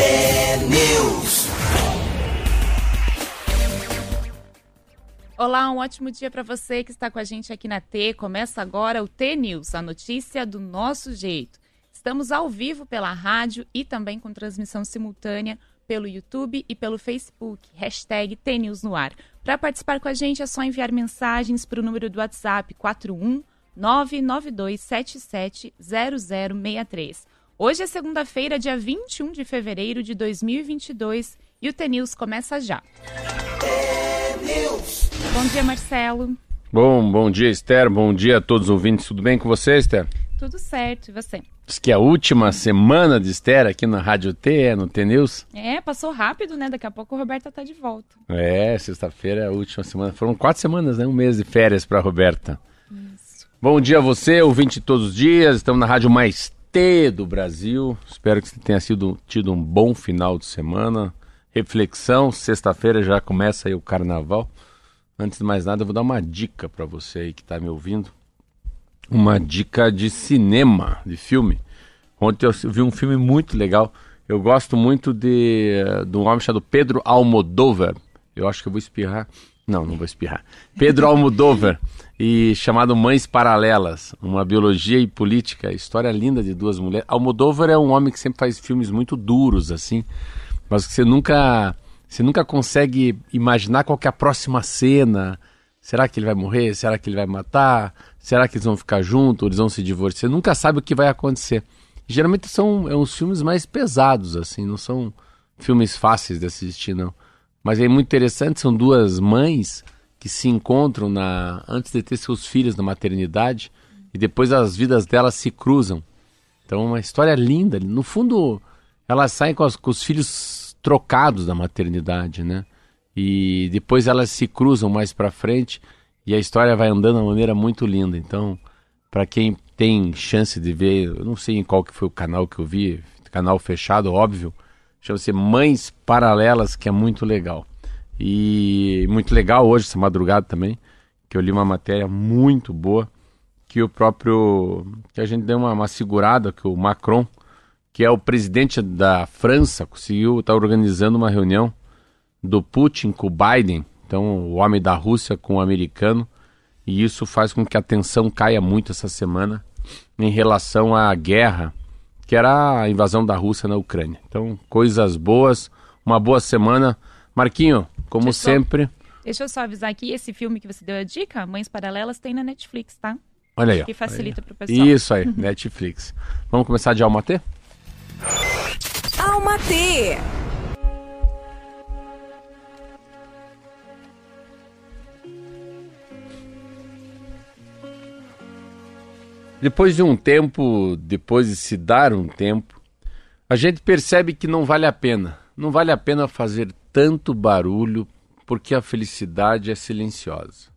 T-News. Olá, um ótimo dia para você que está com a gente aqui na T. Começa agora o T-News, a notícia do nosso jeito. Estamos ao vivo pela rádio e também com transmissão simultânea pelo YouTube e pelo Facebook. Hashtag TNews no ar. Para participar com a gente é só enviar mensagens para o número do WhatsApp 41 992770063. Hoje é segunda-feira, dia 21 de fevereiro de 2022 e o TNews começa já. Bom dia, Marcelo. Bom, bom dia, Esther. Bom dia a todos os ouvintes. Tudo bem com você, Esther? Tudo certo, e você? Diz que é a última semana de Esther aqui na Rádio T, é, no T-News. É, passou rápido, né? Daqui a pouco a Roberta tá de volta. É, sexta-feira é a última semana. Foram quatro semanas, né? Um mês de férias para Roberta. Isso. Bom dia a você, ouvinte todos os dias. Estamos na Rádio Mais T do Brasil. Espero que você tenha sido, tido um bom final de semana. Reflexão, sexta-feira já começa aí o carnaval. Antes de mais nada, eu vou dar uma dica para você aí que está me ouvindo uma dica de cinema, de filme. Ontem eu vi um filme muito legal. Eu gosto muito de, de um homem chamado Pedro Almodóvar. Eu acho que eu vou espirrar. Não, não vou espirrar. Pedro Almodóvar e chamado Mães Paralelas, uma biologia e política, história linda de duas mulheres. Almodóvar é um homem que sempre faz filmes muito duros assim, mas que você nunca você nunca consegue imaginar qual é a próxima cena. Será que ele vai morrer? Será que ele vai matar? Será que eles vão ficar juntos? Eles vão se divorciar? Você nunca sabe o que vai acontecer. Geralmente são é uns filmes mais pesados, assim, não são filmes fáceis de assistir, não. Mas é muito interessante, são duas mães que se encontram na antes de ter seus filhos na maternidade e depois as vidas delas se cruzam. Então, uma história linda. No fundo, elas saem com, as, com os filhos trocados da maternidade, né? E depois elas se cruzam mais para frente e a história vai andando de uma maneira muito linda. Então, para quem tem chance de ver, eu não sei em qual que foi o canal que eu vi, canal fechado, óbvio, chama-se Mães Paralelas, que é muito legal. E muito legal hoje, essa madrugada também, que eu li uma matéria muito boa, que o próprio, que a gente deu uma, uma segurada, que o Macron, que é o presidente da França, conseguiu estar tá organizando uma reunião do Putin com o Biden, então, o homem da Rússia com o americano, e isso faz com que a tensão caia muito essa semana em relação à guerra, que era a invasão da Rússia na Ucrânia. Então, coisas boas, uma boa semana. Marquinho, como deixa sempre. Só, deixa eu só avisar aqui, esse filme que você deu a dica, Mães Paralelas, tem na Netflix, tá? Olha aí. Que facilita para o pessoal. Isso aí, Netflix. Vamos começar de Alma T? Alma T! Depois de um tempo, depois de se dar um tempo, a gente percebe que não vale a pena. Não vale a pena fazer tanto barulho porque a felicidade é silenciosa.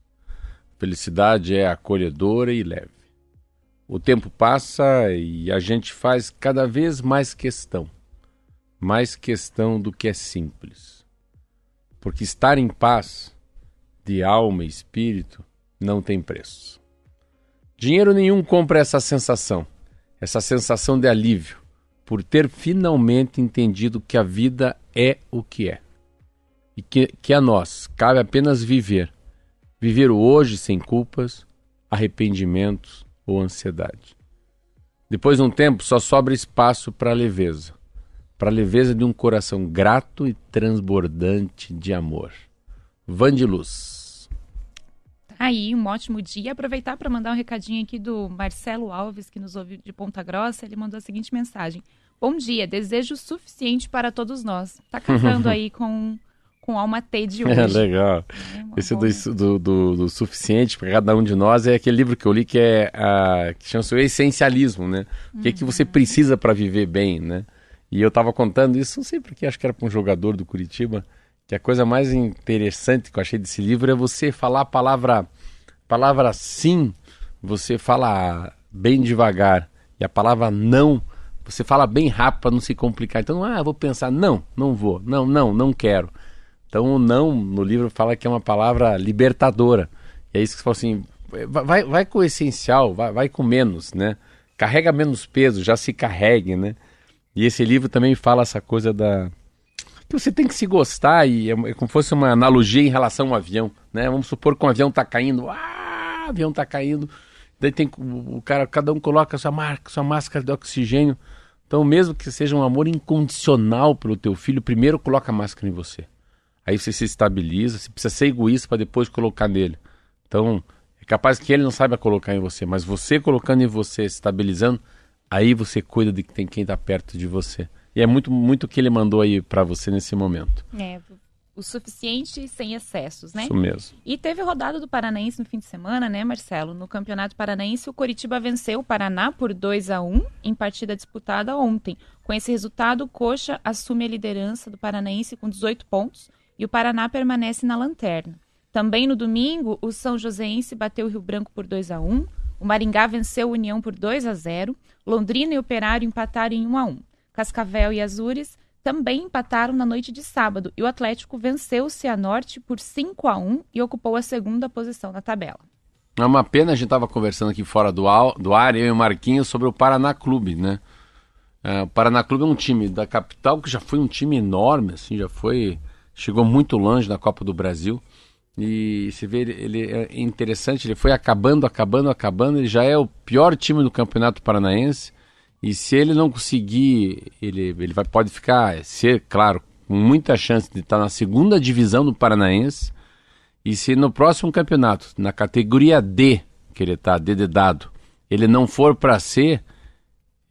Felicidade é acolhedora e leve. O tempo passa e a gente faz cada vez mais questão. Mais questão do que é simples. Porque estar em paz, de alma e espírito, não tem preço. Dinheiro nenhum compra essa sensação, essa sensação de alívio, por ter finalmente entendido que a vida é o que é. E que, que a nós cabe apenas viver. Viver o hoje sem culpas, arrependimentos ou ansiedade. Depois de um tempo, só sobra espaço para a leveza para a leveza de um coração grato e transbordante de amor. Vandiluz. Aí, um ótimo dia. Aproveitar para mandar um recadinho aqui do Marcelo Alves, que nos ouve de Ponta Grossa. Ele mandou a seguinte mensagem: Bom dia, desejo suficiente para todos nós. Tá cantando aí com, com alma T de hoje. É legal. É Esse do, do, do, do, suficiente para cada um de nós é aquele livro que eu li que é a, que chama-se o essencialismo, né? O que, uhum. é que você uhum. precisa para viver bem, né? E eu estava contando isso, não sei porque, acho que era para um jogador do Curitiba que a coisa mais interessante que eu achei desse livro é você falar a palavra, palavra sim, você fala bem devagar, e a palavra não, você fala bem rápido para não se complicar. Então, ah, vou pensar, não, não vou, não, não, não quero. Então, o não no livro fala que é uma palavra libertadora. E é isso que você fala assim, vai, vai com o essencial, vai, vai com menos, né? Carrega menos peso, já se carregue, né? E esse livro também fala essa coisa da que você tem que se gostar e é, é como se fosse uma analogia em relação ao avião, né? Vamos supor que um avião está caindo, ah, avião está caindo, daí tem o cara, cada um coloca sua marca, sua máscara de oxigênio. Então, mesmo que seja um amor incondicional pelo teu filho, primeiro coloca a máscara em você. Aí você se estabiliza, você precisa ser egoísta para depois colocar nele. Então, é capaz que ele não saiba colocar em você, mas você colocando em você, se estabilizando, aí você cuida de que tem quem está perto de você. E é muito muito o que ele mandou aí para você nesse momento. É, o suficiente sem excessos, né? Isso mesmo. E teve rodada do Paranaense no fim de semana, né, Marcelo? No Campeonato Paranaense, o Coritiba venceu o Paraná por 2 a 1 em partida disputada ontem. Com esse resultado, o Coxa assume a liderança do Paranaense com 18 pontos e o Paraná permanece na lanterna. Também no domingo, o São Joséense bateu o Rio Branco por 2 a 1 o Maringá venceu o União por 2 a 0 Londrina e Operário empataram em 1 a 1 Cascavel e Azures também empataram na noite de sábado e o Atlético venceu o Cianorte por 5 a 1 e ocupou a segunda posição na tabela. É uma pena, a gente estava conversando aqui fora do, ar, do ar, eu e o Marquinhos, sobre o Paraná Clube, né? É, o Paraná Clube é um time da capital que já foi um time enorme, assim, já foi. Chegou muito longe na Copa do Brasil. E se vê, ele, ele é interessante, ele foi acabando, acabando, acabando, ele já é o pior time do Campeonato Paranaense. E se ele não conseguir, ele, ele vai, pode ficar, ser, claro, com muita chance de estar na segunda divisão do Paranaense. E se no próximo campeonato, na categoria D, que ele está, D de dado, ele não for para C,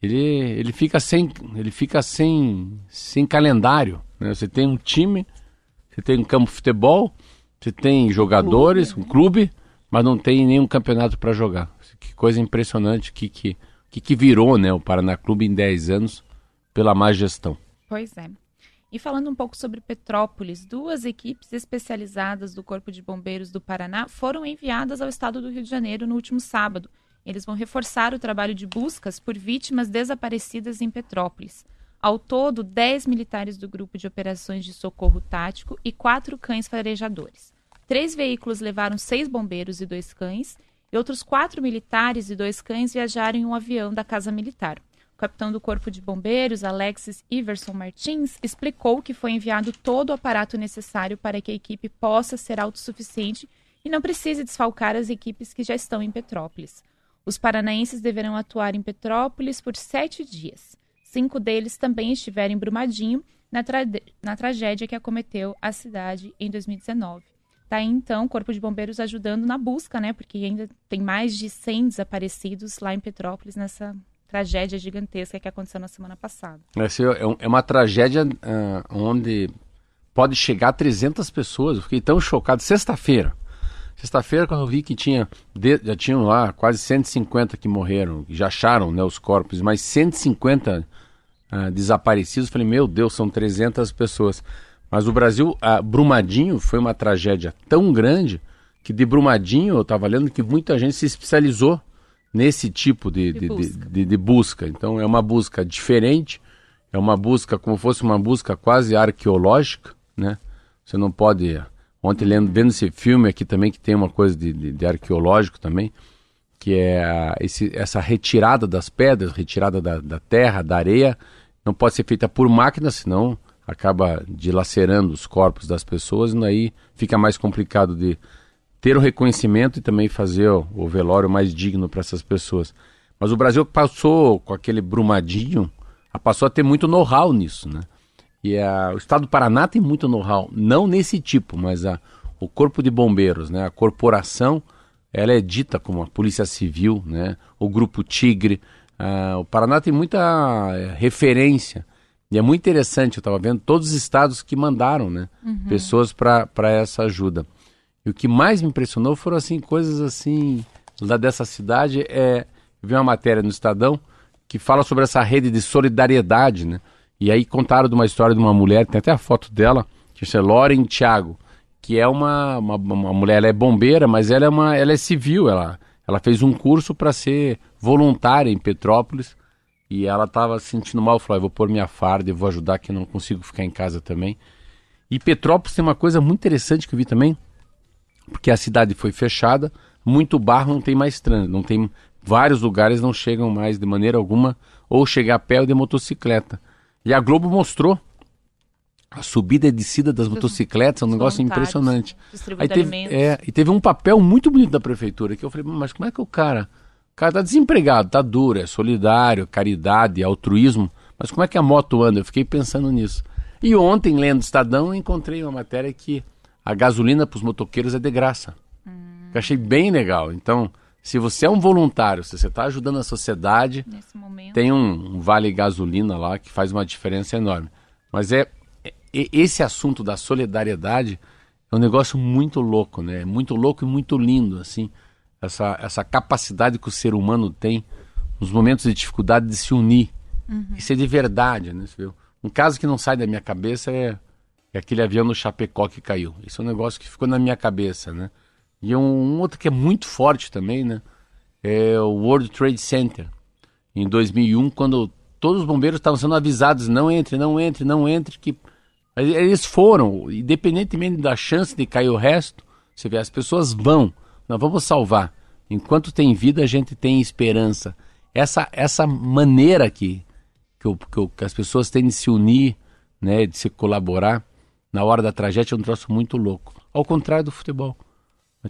ele, ele fica sem, ele fica sem, sem calendário. Né? Você tem um time, você tem um campo de futebol, você tem jogadores, um clube, mas não tem nenhum campeonato para jogar. Que coisa impressionante que, que que, que virou né, o Paraná Clube em 10 anos pela má gestão. Pois é. E falando um pouco sobre Petrópolis, duas equipes especializadas do Corpo de Bombeiros do Paraná foram enviadas ao estado do Rio de Janeiro no último sábado. Eles vão reforçar o trabalho de buscas por vítimas desaparecidas em Petrópolis. Ao todo, 10 militares do Grupo de Operações de Socorro Tático e quatro cães farejadores. Três veículos levaram seis bombeiros e dois cães, e outros quatro militares e dois cães viajaram em um avião da Casa Militar. O capitão do Corpo de Bombeiros, Alexis Iverson Martins, explicou que foi enviado todo o aparato necessário para que a equipe possa ser autossuficiente e não precise desfalcar as equipes que já estão em Petrópolis. Os paranaenses deverão atuar em Petrópolis por sete dias. Cinco deles também estiveram em Brumadinho, na, tra na tragédia que acometeu a cidade em 2019. Está aí, então, o Corpo de Bombeiros ajudando na busca, né? Porque ainda tem mais de 100 desaparecidos lá em Petrópolis nessa tragédia gigantesca que aconteceu na semana passada. Essa é, é uma tragédia uh, onde pode chegar a 300 pessoas. Eu fiquei tão chocado. Sexta-feira. Sexta-feira, quando eu vi que tinha, já tinham lá quase 150 que morreram, já acharam né, os corpos, mas 150 uh, desaparecidos, falei, meu Deus, são 300 pessoas. Mas o Brasil, a Brumadinho foi uma tragédia tão grande que de Brumadinho eu estava lendo que muita gente se especializou nesse tipo de, de, busca. de, de busca. Então é uma busca diferente, é uma busca como fosse uma busca quase arqueológica, né? Você não pode. Ontem lendo, vendo esse filme aqui também, que tem uma coisa de, de, de arqueológico também, que é esse, essa retirada das pedras, retirada da, da terra, da areia, não pode ser feita por máquina, senão acaba dilacerando os corpos das pessoas, e aí fica mais complicado de ter o reconhecimento e também fazer o, velório mais digno para essas pessoas. Mas o Brasil passou com aquele brumadinho, passou a ter muito know-how nisso, né? E a, o estado do Paraná tem muito know-how, não nesse tipo, mas a, o corpo de bombeiros, né? A corporação, ela é dita como a polícia civil, né? O grupo Tigre, a, o Paraná tem muita é, referência e é muito interessante, eu estava vendo todos os estados que mandaram né, uhum. pessoas para essa ajuda. E o que mais me impressionou foram assim coisas assim lá dessa cidade. É, eu vi uma matéria no Estadão que fala sobre essa rede de solidariedade, né? E aí contaram de uma história de uma mulher, tem até a foto dela, que é Loren Thiago, que é uma, uma, uma, mulher, ela é bombeira, mas ela é, uma, ela é civil, ela, ela fez um curso para ser voluntária em Petrópolis e ela estava se sentindo mal, falou: ah, vou pôr minha farda e vou ajudar que eu não consigo ficar em casa também. E Petrópolis tem uma coisa muito interessante que eu vi também, porque a cidade foi fechada, muito barro, não tem mais trânsito, não tem vários lugares não chegam mais de maneira alguma ou chegar a pé ou de motocicleta. E a Globo mostrou a subida e descida das motocicletas, é um negócio impressionante. Aí teve, é, e teve um papel muito bonito da prefeitura, que eu falei, mas como é que o cara... O cara tá desempregado, tá duro, é solidário, caridade, altruísmo, mas como é que a moto anda? Eu fiquei pensando nisso. E ontem, lendo o Estadão, eu encontrei uma matéria que a gasolina para os motoqueiros é de graça. Eu achei bem legal. Então, se você é um voluntário, se você está ajudando a sociedade, momento. tem um, um vale gasolina lá que faz uma diferença enorme. Mas é- esse assunto da solidariedade é um negócio muito louco, né? Muito louco e muito lindo, assim. Essa, essa capacidade que o ser humano tem nos momentos de dificuldade de se unir. Isso é de verdade, né? Um caso que não sai da minha cabeça é, é aquele avião no Chapecó que caiu. Isso é um negócio que ficou na minha cabeça, né? E um, um outro que é muito forte também, né? É o World Trade Center em 2001, quando todos os bombeiros estavam sendo avisados, não entre, não entre, não entre, que eles foram, independentemente da chance de cair o resto, você vê, as pessoas vão, nós vamos salvar. Enquanto tem vida, a gente tem esperança. Essa, essa maneira que, que, que que as pessoas têm de se unir, né, de se colaborar, na hora da tragédia é um troço muito louco. Ao contrário do futebol.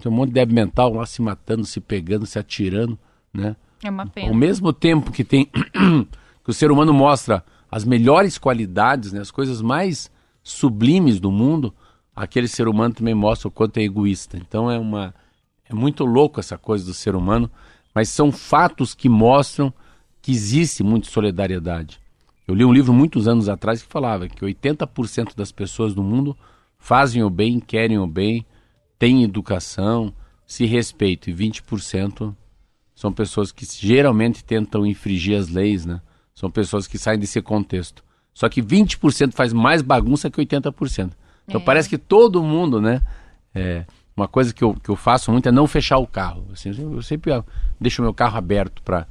Tem um monte de débil mental lá se matando, se pegando, se atirando, né? É uma Ao pena. mesmo tempo que tem que o ser humano mostra as melhores qualidades, né, as coisas mais sublimes do mundo, aquele ser humano também mostra o quanto é egoísta. Então é uma é muito louco essa coisa do ser humano, mas são fatos que mostram que existe muita solidariedade. Eu li um livro muitos anos atrás que falava que 80% das pessoas do mundo fazem o bem, querem o bem, têm educação, se respeitam e 20% são pessoas que geralmente tentam infringir as leis, né? São pessoas que saem desse contexto. Só que 20% faz mais bagunça que 80%. Então É. parece que todo mundo, né? é, uma coisa que eu, que eu faço muito é não fechar o carro. Assim, eu sempre ah, deixo o meu carro aberto para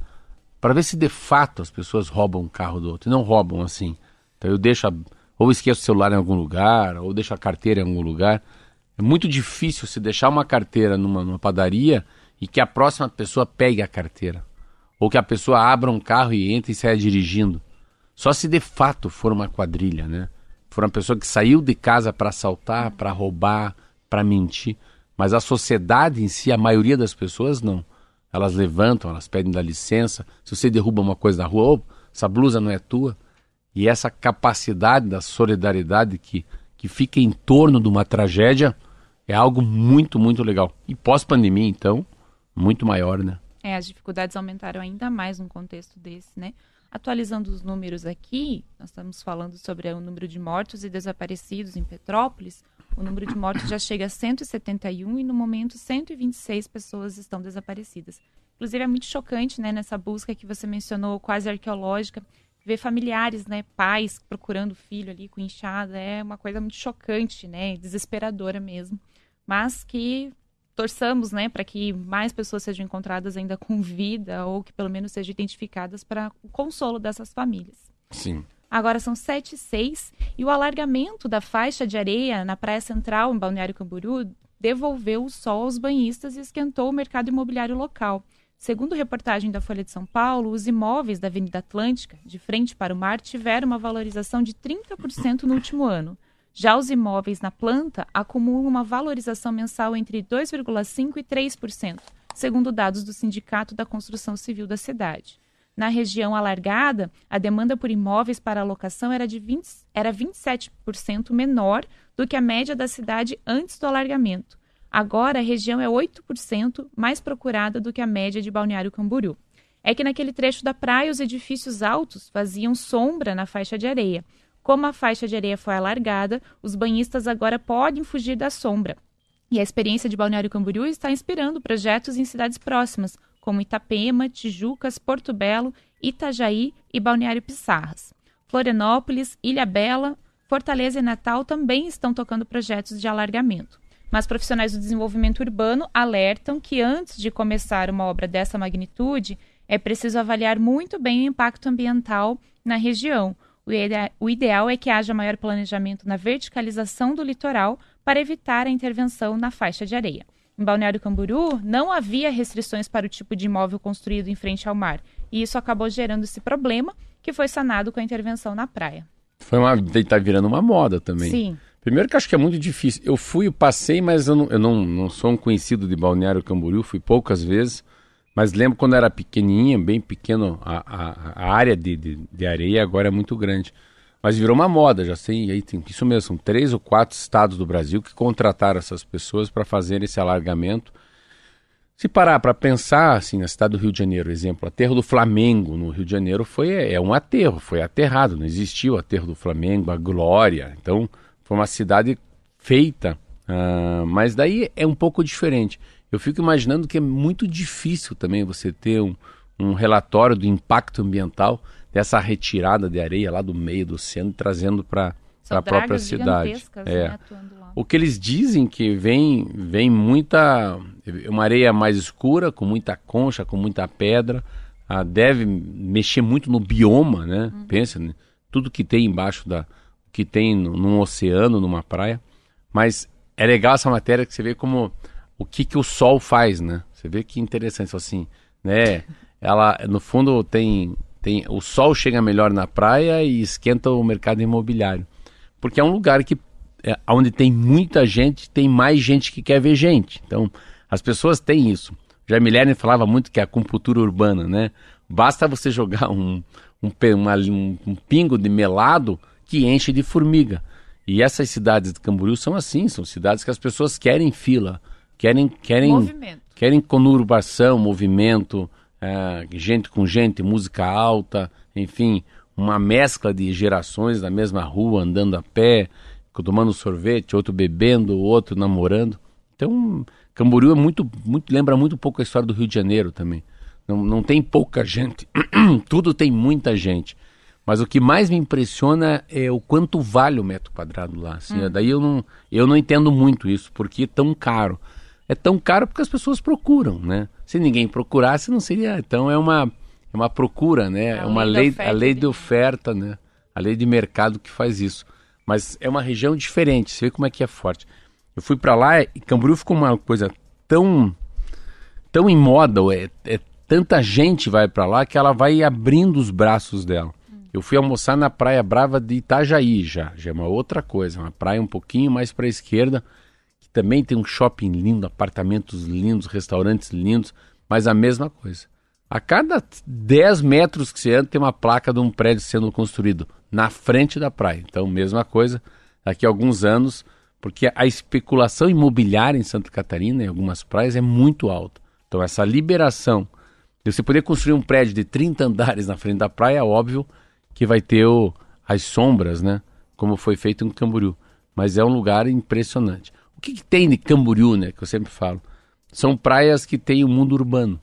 para ver se de fato as pessoas roubam o carro do outro. E não roubam assim. Então eu deixo, a, ou esqueço o celular em algum lugar, ou deixo a carteira em algum lugar. É muito difícil se deixar uma carteira numa, numa padaria e que a próxima pessoa pegue a carteira. Ou que a pessoa abra um carro e entre e saia dirigindo. Só se de fato for uma quadrilha, né? For uma pessoa que saiu de casa para assaltar, para roubar, para mentir. Mas a sociedade em si, a maioria das pessoas não. Elas levantam, elas pedem dá licença. Se você derruba uma coisa na rua, "Ô, essa blusa não é tua. E essa capacidade da solidariedade que, que fica em torno de uma tragédia é algo muito, muito legal. E pós-pandemia, então, muito maior, né? É, as dificuldades aumentaram ainda mais num contexto desse, né? Atualizando os números aqui, nós estamos falando sobre o número de mortos e desaparecidos em Petrópolis. O número de mortos já chega a 171 e no momento 126 pessoas estão desaparecidas. Inclusive é muito chocante, né, nessa busca que você mencionou, quase arqueológica, ver familiares, né, pais procurando filho ali com inchada, é uma coisa muito chocante, né, desesperadora mesmo. Mas que torçamos, né, para que mais pessoas sejam encontradas ainda com vida ou que pelo menos sejam identificadas para o consolo dessas famílias. Sim. Agora são 7 e 6 e o alargamento da faixa de areia na Praia Central, em Balneário Camboriú, devolveu o sol aos banhistas e esquentou o mercado imobiliário local. Segundo reportagem da Folha de São Paulo, os imóveis da Avenida Atlântica, de frente para o mar, tiveram uma valorização de 30% no último ano. Já os imóveis na planta acumulam uma valorização mensal entre 2,5% e 3%, segundo dados do Sindicato da Construção Civil da cidade. Na região alargada, a demanda por imóveis para alocação era, de 20, era 27% menor do que a média da cidade antes do alargamento. Agora, a região é 8% mais procurada do que a média de Balneário Camboriú. É que naquele trecho da praia, os edifícios altos faziam sombra na faixa de areia. Como a faixa de areia foi alargada, os banhistas agora podem fugir da sombra. E a experiência de Balneário Camboriú está inspirando projetos em cidades próximas, como Itapema, Tijucas, Porto Belo, Itajaí e Balneário Pissarras. Florianópolis, Ilha Bela, Fortaleza e Natal também estão tocando projetos de alargamento. Mas profissionais do desenvolvimento urbano alertam que antes de começar uma obra dessa magnitude, é preciso avaliar muito bem o impacto ambiental na região. O ide- O ideal é que haja maior planejamento na verticalização do litoral para evitar a intervenção na faixa de areia. Em Balneário Camboriú, não havia restrições para o tipo de imóvel construído em frente ao mar, e isso acabou gerando esse problema, que foi sanado com a intervenção na praia. Foi uma, tá virando uma moda também. Sim. Primeiro que acho que é muito difícil. Eu fui, passei, mas eu não, eu não, não sou um conhecido de Balneário Camboriú, fui poucas vezes. Mas lembro quando era pequenininha, bem pequeno, a, a, a área de, de, de, areia agora é muito grande. Mas virou uma moda, já sei, aí tem, isso mesmo, são três ou quatro estados do Brasil que contrataram essas pessoas para fazer esse alargamento. Se parar para pensar, assim, na cidade do Rio de Janeiro, exemplo, o aterro do Flamengo no Rio de Janeiro foi é um aterro, foi aterrado, não existiu o aterro do Flamengo, a Glória. Então, foi uma cidade feita, uh, mas daí é um pouco diferente. Eu fico imaginando que é muito difícil também você ter um, um relatório do impacto ambiental dessa retirada de areia lá do meio do oceano, trazendo para a própria cidade. É. Né, o que eles dizem que vem, vem muita. uma areia mais escura, com muita concha, com muita pedra. Ah, deve mexer muito no bioma, né? Uhum. Pensa, né? tudo que tem embaixo da. que tem no, num oceano, numa praia. Mas é legal essa matéria que você vê como o que, que o sol faz, né? Você vê que interessante, assim, né? Ela, no fundo, tem, tem o sol chega melhor na praia e esquenta o mercado imobiliário, porque é um lugar que é, onde tem muita gente, tem mais gente que quer ver gente. Então, as pessoas têm isso. Já Milene falava muito que é a acupuntura urbana, né? Basta você jogar um, um, uma, um, um pingo de melado que enche de formiga. E essas cidades de Camboriú são assim, são cidades que as pessoas querem fila Querem, querem, movimento. querem conurbação, movimento, é, gente com gente, música alta, enfim, uma mescla de gerações na mesma rua, andando a pé, tomando sorvete, outro bebendo, outro namorando. Então, Camboriú é muito, muito, lembra muito pouco a história do Rio de Janeiro também. Não, não tem pouca gente, tudo tem muita gente. Mas o que mais me impressiona é o quanto vale o metro quadrado lá. Assim, hum. Daí eu não, eu não entendo muito isso, porque é tão caro é tão caro porque as pessoas procuram, né? Se ninguém procurasse, não seria. Então é uma, é uma procura, né? É uma lei, a lei de oferta, né? A lei de mercado que faz isso. Mas é uma região diferente, você vê como é que é forte. Eu fui para lá e Camboriú ficou uma coisa tão tão em moda, é, é tanta gente vai para lá que ela vai abrindo os braços dela. Eu fui almoçar na Praia Brava de Itajaí já, já é uma outra coisa, uma praia um pouquinho mais para a esquerda também tem um shopping lindo, apartamentos lindos, restaurantes lindos, mas a mesma coisa. A cada 10 metros que você anda, tem uma placa de um prédio sendo construído na frente da praia. Então, mesma coisa, daqui a alguns anos, porque a especulação imobiliária em Santa Catarina, em algumas praias, é muito alta. Então, essa liberação de você poder construir um prédio de 30 andares na frente da praia, é óbvio que vai ter o, as sombras, né? Como foi feito em Camboriú. Mas é um lugar impressionante que, que tem de Camboriú, né? Que eu sempre falo. São praias que têm o um mundo urbano.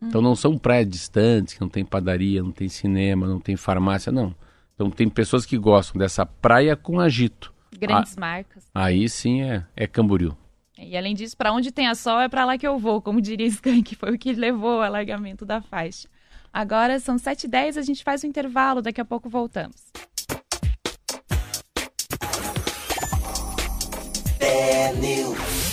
Hum. Então não são praias distantes, que não tem padaria, não tem cinema, não tem farmácia, não. Então tem pessoas que gostam dessa praia com agito. Grandes ah, marcas. Aí sim é, é Camboriú. E além disso, para onde tem a sol é para lá que eu vou, como diria Skank, foi o que levou ao alargamento da faixa. Agora são 7h10, a gente faz o intervalo, daqui a pouco voltamos. News.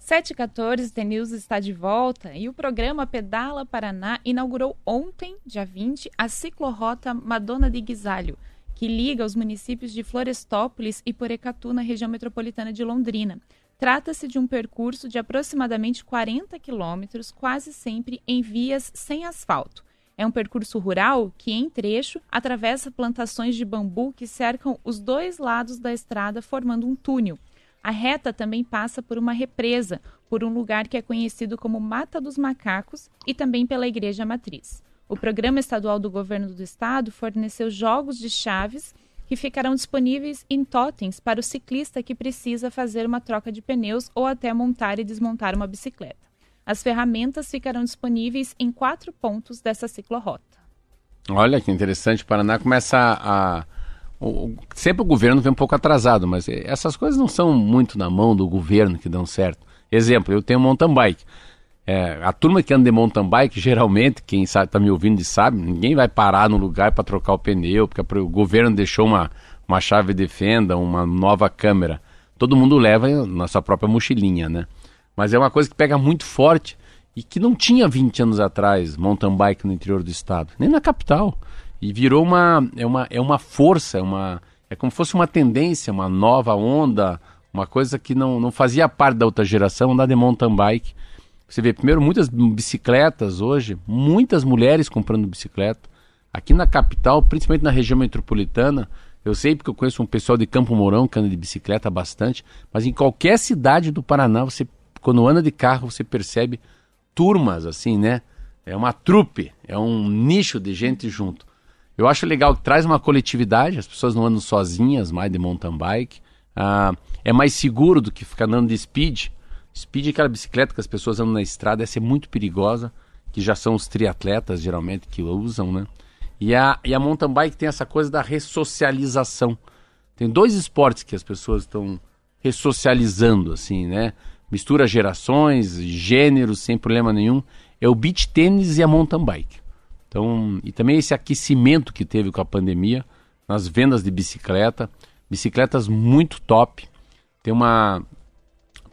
Sete e 14, The News está de volta e o programa Pedala Paraná inaugurou ontem, dia 20, a ciclorrota Madonna de Guisalho, que liga os municípios de Florestópolis e Porecatu na região metropolitana de Londrina. Trata-se de um percurso de aproximadamente 40 quilômetros, quase sempre em vias sem asfalto. É um percurso rural que, em trecho, atravessa plantações de bambu que cercam os dois lados da estrada, formando um túnel. A reta também passa por uma represa, por um lugar que é conhecido como Mata dos Macacos e também pela Igreja Matriz. O Programa Estadual do Governo do Estado forneceu jogos de chaves que ficarão disponíveis em totens para o ciclista que precisa fazer uma troca de pneus ou até montar e desmontar uma bicicleta. As ferramentas ficarão disponíveis em quatro pontos dessa ciclorrota. Olha que interessante, o Paraná começa a, o, sempre o governo vem um pouco atrasado, mas essas coisas não são muito na mão do governo que dão certo. Exemplo, eu tenho um mountain bike. É, a turma que anda de mountain bike, geralmente, quem está me ouvindo sabe, ninguém vai parar no lugar para trocar o pneu, porque o governo deixou uma, uma chave de fenda, uma nova câmera. Todo mundo leva na sua própria mochilinha, né? Mas é uma coisa que pega muito forte e que não tinha 20 anos atrás mountain bike no interior do estado, nem na capital. E virou uma é uma é uma força, é uma é como se fosse uma tendência, uma nova onda, uma coisa que não, não fazia parte da outra geração, andar de mountain bike. Você vê primeiro muitas bicicletas hoje, muitas mulheres comprando bicicleta. Aqui na capital, principalmente na região metropolitana, eu sei porque eu conheço um pessoal de Campo Mourão que anda de bicicleta bastante, mas em qualquer cidade do Paraná, você quando anda de carro, você percebe turmas assim, né? É uma trupe, é um nicho de gente junto. Eu acho legal que traz uma coletividade, as pessoas não andam sozinhas mais de mountain bike. Ah, é mais seguro do que ficar andando de speed. Speed é aquela bicicleta que as pessoas andam na estrada, essa é muito perigosa, que já são os triatletas geralmente que usam, né? E a, e a mountain bike tem essa coisa da ressocialização. Tem dois esportes que as pessoas estão ressocializando, assim, né? Mistura gerações, gêneros, sem problema nenhum. É o beach tênis e a mountain bike. Então, e também esse aquecimento que teve com a pandemia nas vendas de bicicleta, bicicletas muito top. Tem uma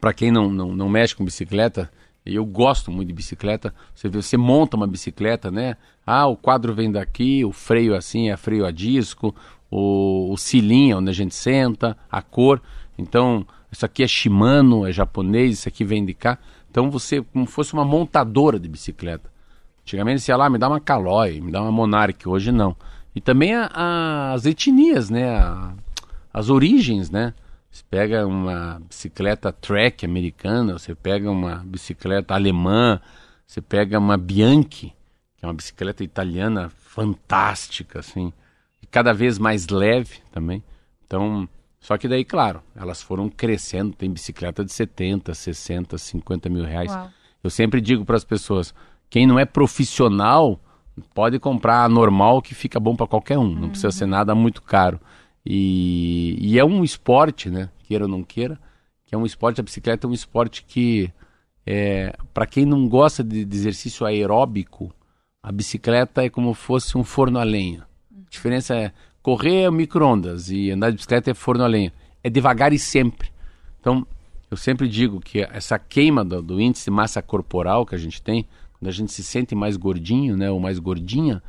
para quem não, não, não mexe com bicicleta, eu gosto muito de bicicleta. Você você monta uma bicicleta, né? Ah, o quadro vem daqui, o freio assim é freio a disco, o, o cilinho onde a gente senta, a cor. Então, isso aqui é Shimano, é japonês, isso aqui vem de cá. Então você como fosse uma montadora de bicicleta. Antigamente você ia lá, me dá uma Caloi, me dá uma Monarch, hoje não. E também a, a, as etnias, né? A, as origens, né? Você pega uma bicicleta track americana, você pega uma bicicleta alemã, você pega uma Bianchi, que é uma bicicleta italiana fantástica, assim, e cada vez mais leve também. Então, só que daí, claro, elas foram crescendo, tem bicicleta de 70, 60, 50 mil reais. Uau. Eu sempre digo para as pessoas, quem não é profissional pode comprar a normal que fica bom para qualquer um, não uhum. precisa ser nada muito caro. E, e, é um esporte, né? Queira ou não queira, que é um esporte, a bicicleta é um esporte que, é, para quem não gosta de, de, exercício aeróbico, a bicicleta é como fosse um forno a lenha. A diferença é correr é micro-ondas e andar de bicicleta é forno a lenha. É devagar e sempre. Então, eu sempre digo que essa queima do, do índice de massa corporal que a gente tem, quando a gente se sente mais gordinho, né, ou mais gordinha,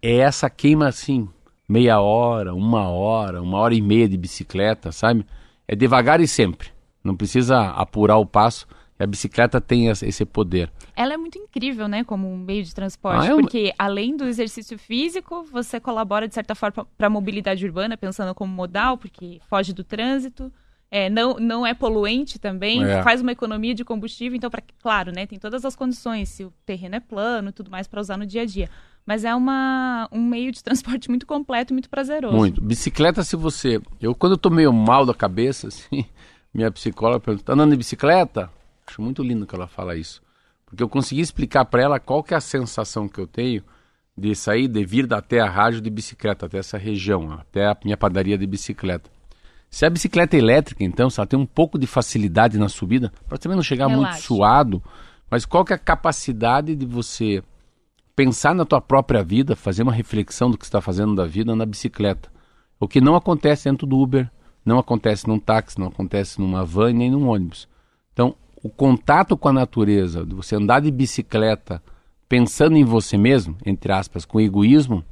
é essa queima assim, meia hora, uma hora, uma hora e meia de bicicleta, sabe? É devagar e sempre. Não precisa apurar o passo. E a bicicleta tem esse poder. Ela é muito incrível, né, como um meio de transporte, ah, é um... porque além do exercício físico, você colabora de certa forma para a mobilidade urbana, pensando como modal, porque foge do trânsito é, não, não é poluente também, é. faz uma economia de combustível, então, pra, claro, né, tem todas as condições, se o terreno é plano tudo mais para usar no dia a dia. Mas é uma, um meio de transporte muito completo e muito prazeroso. Muito. Bicicleta, se você. Eu, quando eu tô meio mal da cabeça, assim, minha psicóloga pergunta: tá andando de bicicleta? Acho muito lindo que ela fala isso. Porque eu consegui explicar para ela qual que é a sensação que eu tenho de sair, de vir até a rádio de bicicleta, até essa região, até a minha padaria de bicicleta. Se a bicicleta é elétrica, então, se ela tem um pouco de facilidade na subida, pode também não chegar Relaxa. muito suado, mas qual que é a capacidade de você pensar na tua própria vida, fazer uma reflexão do que está fazendo da vida na bicicleta? O que não acontece dentro do Uber, não acontece num táxi, não acontece numa van nem num ônibus. Então, o contato com a natureza, de você andar de bicicleta pensando em você mesmo, entre aspas, com egoísmo,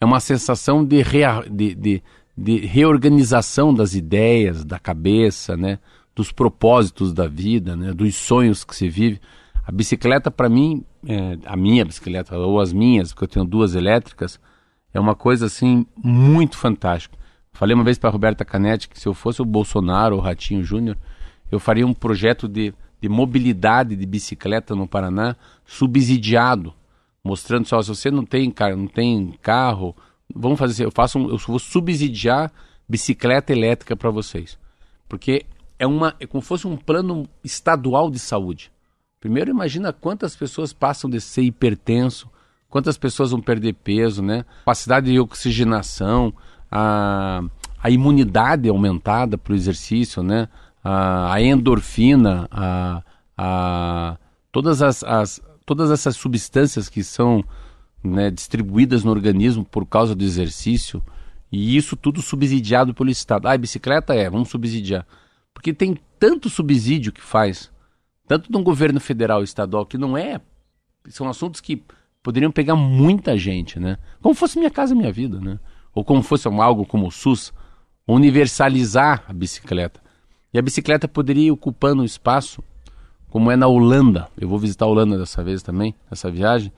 é uma sensação de, rea, de, de de reorganização das ideias, da cabeça, né? dos propósitos da vida, né? dos sonhos que se vive. A bicicleta, para mim, é, a minha bicicleta, ou as minhas, porque eu tenho duas elétricas, é uma coisa assim muito fantástica. Falei uma vez para Roberta Canetti que se eu fosse o Bolsonaro ou o Ratinho Júnior, eu faria um projeto de, de mobilidade de bicicleta no Paraná subsidiado, mostrando só se você não tem, não tem carro, vamos fazer assim, eu faço um, eu vou subsidiar bicicleta elétrica para vocês. Porque é uma é como se fosse um plano estadual de saúde. Primeiro imagina quantas pessoas passam de ser hipertenso, quantas pessoas vão perder peso, né? Capacidade de oxigenação, a, a imunidade aumentada para o exercício, né? A, a endorfina, a, a, todas, as, as, todas essas substâncias que são né, distribuídas no organismo por causa do exercício E isso tudo subsidiado pelo Estado. Ah, bicicleta é, vamos subsidiar. Porque tem tanto subsídio que faz, tanto no governo federal e estadual, que não é. São assuntos que poderiam pegar muita gente, né? Como fosse Minha Casa Minha Vida, né? Ou como fosse algo como o SUS, universalizar a bicicleta. E a bicicleta poderia ir ocupando espaço, como é na Holanda. Eu vou visitar a Holanda dessa vez também, nessa viagem.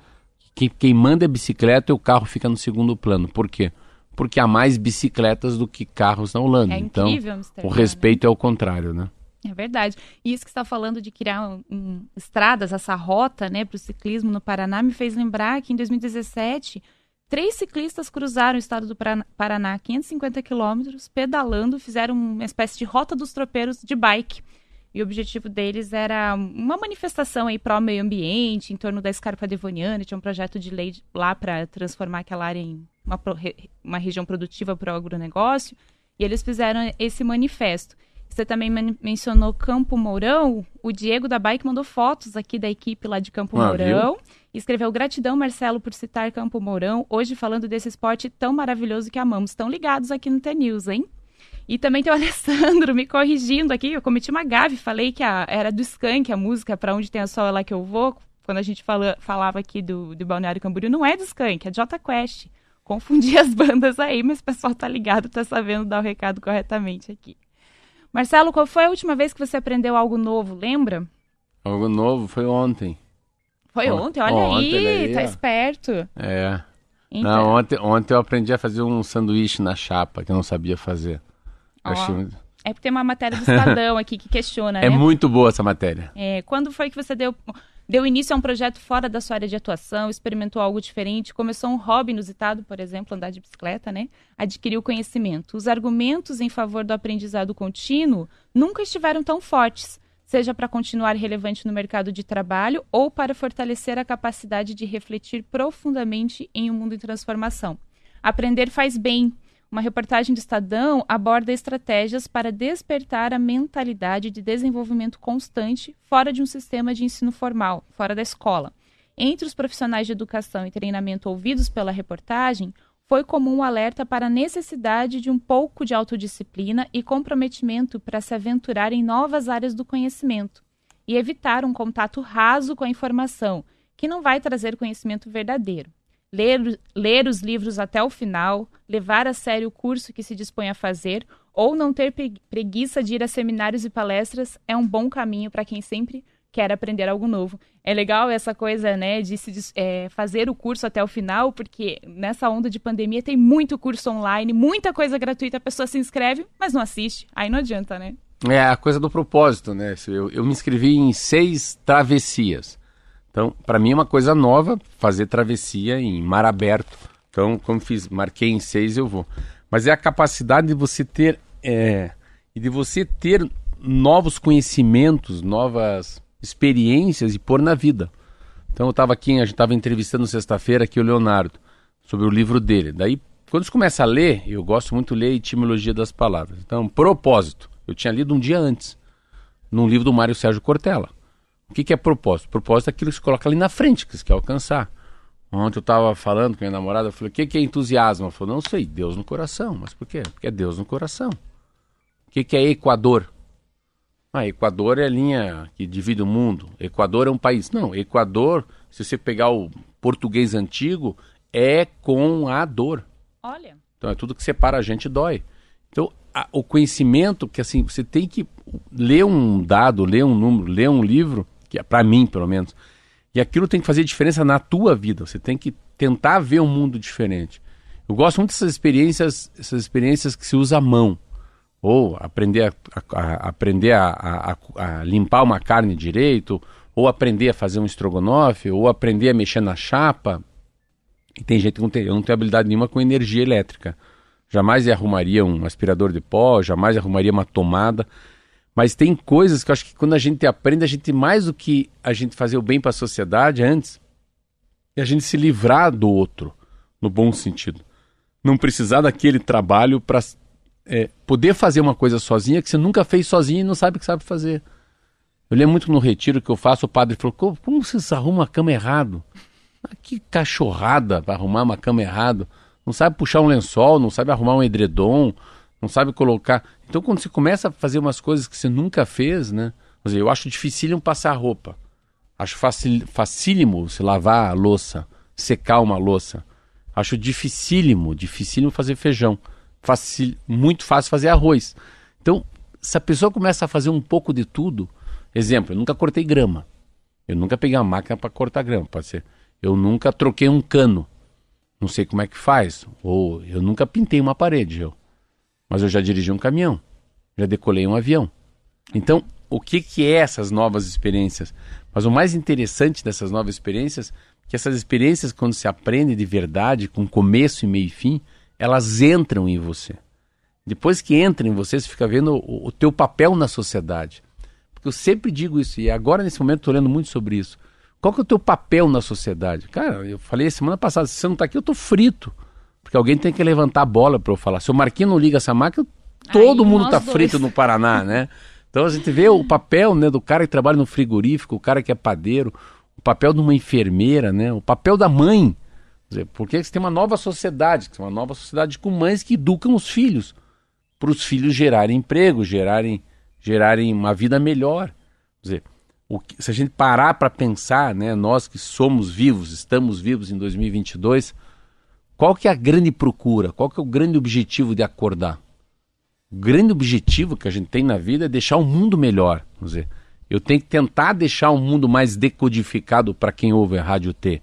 Quem, quem manda é bicicleta e o carro fica no segundo plano. Por quê? porque há mais bicicletas do que carros na Holanda. É então, incrível, o respeito né? é o contrário, né? É verdade. E isso que está falando de criar um, um, estradas, essa rota, né, para o ciclismo no Paraná, me fez lembrar que em 2017 três ciclistas cruzaram o estado do Paraná, 550 quilômetros, pedalando, fizeram uma espécie de rota dos tropeiros de bike. E o objetivo deles era uma manifestação aí pró meio ambiente, em torno da Escarpa Devoniana, tinha um projeto de lei lá para transformar aquela área em uma, uma região produtiva para o agronegócio, e eles fizeram esse manifesto. Você também men mencionou Campo Mourão. O Diego da Bike mandou fotos aqui da equipe lá de Campo ah, Mourão. Viu? Escreveu gratidão, Marcelo, por citar Campo Mourão. Hoje falando desse esporte tão maravilhoso que amamos. Estão ligados aqui no T-News, hein? E também tem o Alessandro me corrigindo aqui. Eu cometi uma gave, falei que a, era do Skank a música Pra Onde Tem a Sol é Lá Que Eu Vou. Quando a gente fala, falava aqui do, do Balneário Camboriú, não é do Skank, é J Quest confundir as bandas aí, mas o pessoal tá ligado, tá sabendo dar o recado corretamente aqui. Marcelo, qual foi a última vez que você aprendeu algo novo, lembra? Algo novo foi ontem. Foi ontem? Olha aí, aí, tá esperto. É. Então. Não, ontem, ontem eu aprendi a fazer um sanduíche na chapa, que eu não sabia fazer. Muito... É porque tem uma matéria do Estadão aqui que questiona, É né? muito boa essa matéria. É, quando foi que você deu Deu início a um projeto fora da sua área de atuação, experimentou algo diferente, começou um hobby inusitado, por exemplo, andar de bicicleta, né? Adquiriu conhecimento. Os argumentos em favor do aprendizado contínuo nunca estiveram tão fortes, seja para continuar relevante no mercado de trabalho ou para fortalecer a capacidade de refletir profundamente em um mundo em transformação. Aprender faz bem, uma reportagem do Estadão aborda estratégias para despertar a mentalidade de desenvolvimento constante fora de um sistema de ensino formal, fora da escola. Entre os profissionais de educação e treinamento ouvidos pela reportagem, foi comum o alerta para a necessidade de um pouco de autodisciplina e comprometimento para se aventurar em novas áreas do conhecimento e evitar um contato raso com a informação, que não vai trazer conhecimento verdadeiro ler, ler os livros até o final, levar a sério o curso que se dispõe a fazer ou não ter preguiça de ir a seminários e palestras é um bom caminho para quem sempre quer aprender algo novo. É legal essa coisa, né, de se, é, fazer o curso até o final, porque nessa onda de pandemia tem muito curso online, muita coisa gratuita, a pessoa se inscreve, mas não assiste. Aí não adianta, né? É a coisa do propósito, né? Eu, eu me inscrevi em seis travessias. Então, para mim é uma coisa nova fazer travessia em mar aberto. Então, como fiz, marquei em seis, eu vou. Mas é a capacidade de você ter é, e de você ter novos conhecimentos, novas experiências e pôr na vida. Então, eu estava aqui, a gente estava entrevistando sexta-feira aqui o Leonardo sobre o livro dele. Daí, quando você começa a ler, eu gosto muito de ler a etimologia das palavras. Então, propósito. Eu tinha lido um dia antes, num livro do Mário Sérgio Cortella. O que, que é propósito? Propósito é aquilo que se coloca ali na frente, que você quer alcançar. Ontem eu estava falando com minha namorada, eu falei, o que, que é entusiasmo? Ela falou, não sei, Deus no coração. Mas por quê? Porque é Deus no coração. O que, que é Equador? Ah, Equador é a linha que divide o mundo. Equador é um país. Não, Equador, se você pegar o português antigo, é com a dor. Olha. Então é tudo que separa a gente dói. Então, a, o conhecimento que assim, você tem que ler um dado, ler um número, ler um livro, que é para mim, pelo menos. E aquilo tem que fazer diferença na tua vida. Você tem que tentar ver um mundo diferente. Eu gosto muito dessas experiências, essas experiências que se usa a mão. Ou aprender a, a, a aprender a, a, limpar uma carne direito, ou aprender a fazer um estrogonofe, ou aprender a mexer na chapa. E tem gente que não tem, eu não tenho habilidade nenhuma com energia elétrica. Jamais arrumaria um aspirador de pó, jamais arrumaria uma tomada. Mas tem coisas que eu acho que quando a gente aprende, a gente mais do que a gente fazer o bem para a sociedade antes, é a gente se livrar do outro, no bom sentido. Não precisar daquele trabalho para é, poder fazer uma coisa sozinha que você nunca fez sozinho e não sabe o que sabe fazer. Eu lembro muito no retiro que eu faço, o padre falou: Como vocês arrumam a cama errado? Ah, que cachorrada para arrumar uma cama errado. não sabe puxar um lençol, não sabe arrumar um edredom, não sabe colocar. Então, quando você começa a fazer umas coisas que você nunca fez, né? Eu acho dificílimo passar roupa. Acho facil, facílimo se lavar a louça, secar uma louça. Acho dificílimo, dificílimo fazer feijão. Facil, muito fácil fazer arroz. Então, se a pessoa começa a fazer um pouco de tudo, exemplo, eu nunca cortei grama. Eu nunca peguei uma máquina para cortar grama, pode ser. Eu nunca troquei um cano. Não sei como é que faz. Ou eu nunca pintei uma parede, eu. Mas eu já dirigi um caminhão. Já decolei um avião. Então, o que, que é essas novas experiências? Mas o mais interessante dessas novas experiências é que essas experiências, quando se aprende de verdade, com começo e meio e fim, elas entram em você. Depois que entra em você, você fica vendo o, o teu papel na sociedade. Porque eu sempre digo isso, e agora nesse momento estou lendo muito sobre isso. Qual que é o teu papel na sociedade? Cara, eu falei semana passada, se você não está aqui, eu estou frito. Porque alguém tem que levantar a bola para eu falar. Se o Marquinhos não liga essa máquina, todo Aí, mundo está frito no Paraná, né? Então a gente vê o papel né, do cara que trabalha no frigorífico, o cara que é padeiro, o papel de uma enfermeira, né? O papel da mãe. Dizer, porque você tem uma nova sociedade, uma nova sociedade com mães que educam os filhos, para os filhos gerarem emprego, gerarem, gerarem uma vida melhor. Dizer, que, se a gente parar para pensar, né, nós que somos vivos, estamos vivos em 2022, qual que é a grande procura? Qual que é o grande objetivo de acordar? O grande objetivo que a gente tem na vida é deixar o mundo melhor. Dizer, eu tenho que tentar deixar o mundo mais decodificado para quem ouve a Rádio T.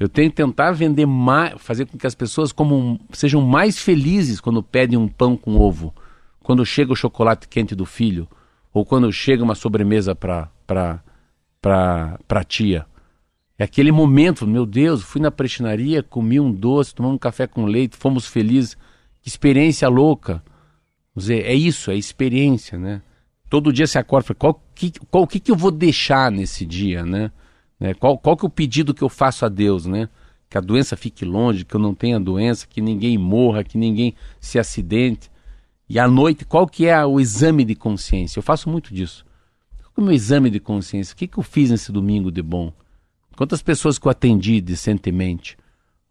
Eu tenho que tentar vender mais, fazer com que as pessoas como, sejam mais felizes quando pedem um pão com ovo, quando chega o chocolate quente do filho, ou quando chega uma sobremesa para para tia. É aquele momento, meu Deus, fui na prestinaria, comi um doce, tomamos um café com leite, fomos felizes. Que experiência louca. Dizer, é isso, é experiência, né? Todo dia você acorda qual que, qual que, que eu vou deixar nesse dia, né? né? Qual, qual que é o pedido que eu faço a Deus, né? Que a doença fique longe, que eu não tenha doença, que ninguém morra, que ninguém se acidente. E à noite, qual que é o exame de consciência? Eu faço muito disso. Qual é o meu exame de consciência? O que, que eu fiz nesse domingo de bom? Quantas pessoas que eu atendi decentemente?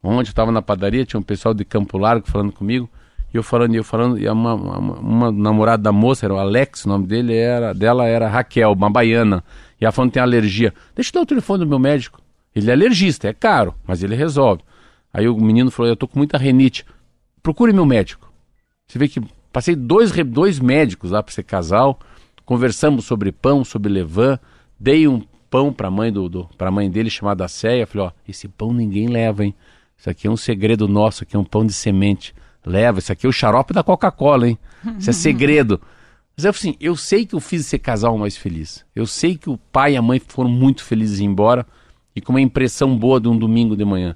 Ontem eu estava na padaria, tinha um pessoal de Campo Largo falando comigo, e eu falando, e eu falando, e uma, uma, uma, namorada da moça, era o Alex, o nome dele era, dela era Raquel, uma baiana, e ela falando tem alergia. Deixa eu dar o telefone do meu médico. Ele é alergista, é caro, mas ele resolve. Aí o menino falou, eu tô com muita renite. Procure meu médico. Você vê que passei dois, dois médicos lá para ser casal, Conversamos sobre pão, sobre levan. Dei um pão para a mãe do, do para mãe dele chamada Céia. Falei, ó, esse pão ninguém leva, hein? Isso aqui é um segredo nosso, aqui é um pão de semente. Leva, isso aqui é o xarope da Coca-Cola, hein? Isso é segredo. Mas eu assim, eu sei que eu fiz esse casal mais feliz. Eu sei que o pai e a mãe foram muito felizes embora e com uma impressão boa de um domingo de manhã.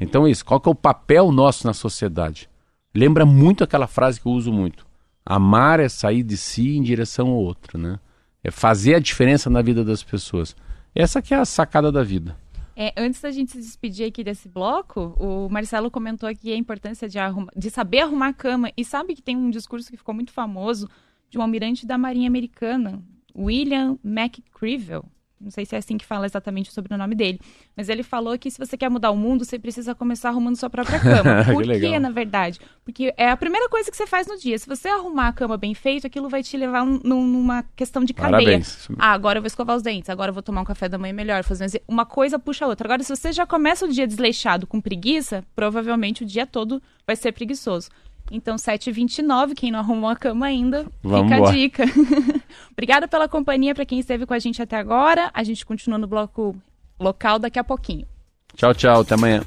Então é isso, qual que é o papel nosso na sociedade? Lembra muito aquela frase que eu uso muito. Amar é sair de si em direção ao outro, né? É fazer a diferença na vida das pessoas. Essa que é a sacada da vida. É, antes da gente se despedir aqui desse bloco, o Marcelo comentou aqui a importância de, de saber arrumar a cama. E sabe que tem um discurso que ficou muito famoso de um almirante da Marinha Americana, William McCreevell não sei se é assim que fala exatamente sobre o nome dele, mas ele falou que se você quer mudar o mundo, você precisa começar arrumando sua própria cama. Por que quê, na verdade? Porque é a primeira coisa que você faz no dia. Se você arrumar a cama bem feito, aquilo vai te levar numa questão de cadeia. Parabéns. Ah, agora eu vou escovar os dentes, agora eu vou tomar um café da manhã melhor, fazer uma coisa puxa a outra. Agora, se você já começa o dia desleixado com preguiça, provavelmente o dia todo vai ser preguiçoso. Então, 7h29, quem não arrumou a cama ainda, Vamos fica a dica. Obrigada pela companhia para quem esteve com a gente até agora. A gente continua no bloco local daqui a pouquinho. Tchau, tchau. Até amanhã.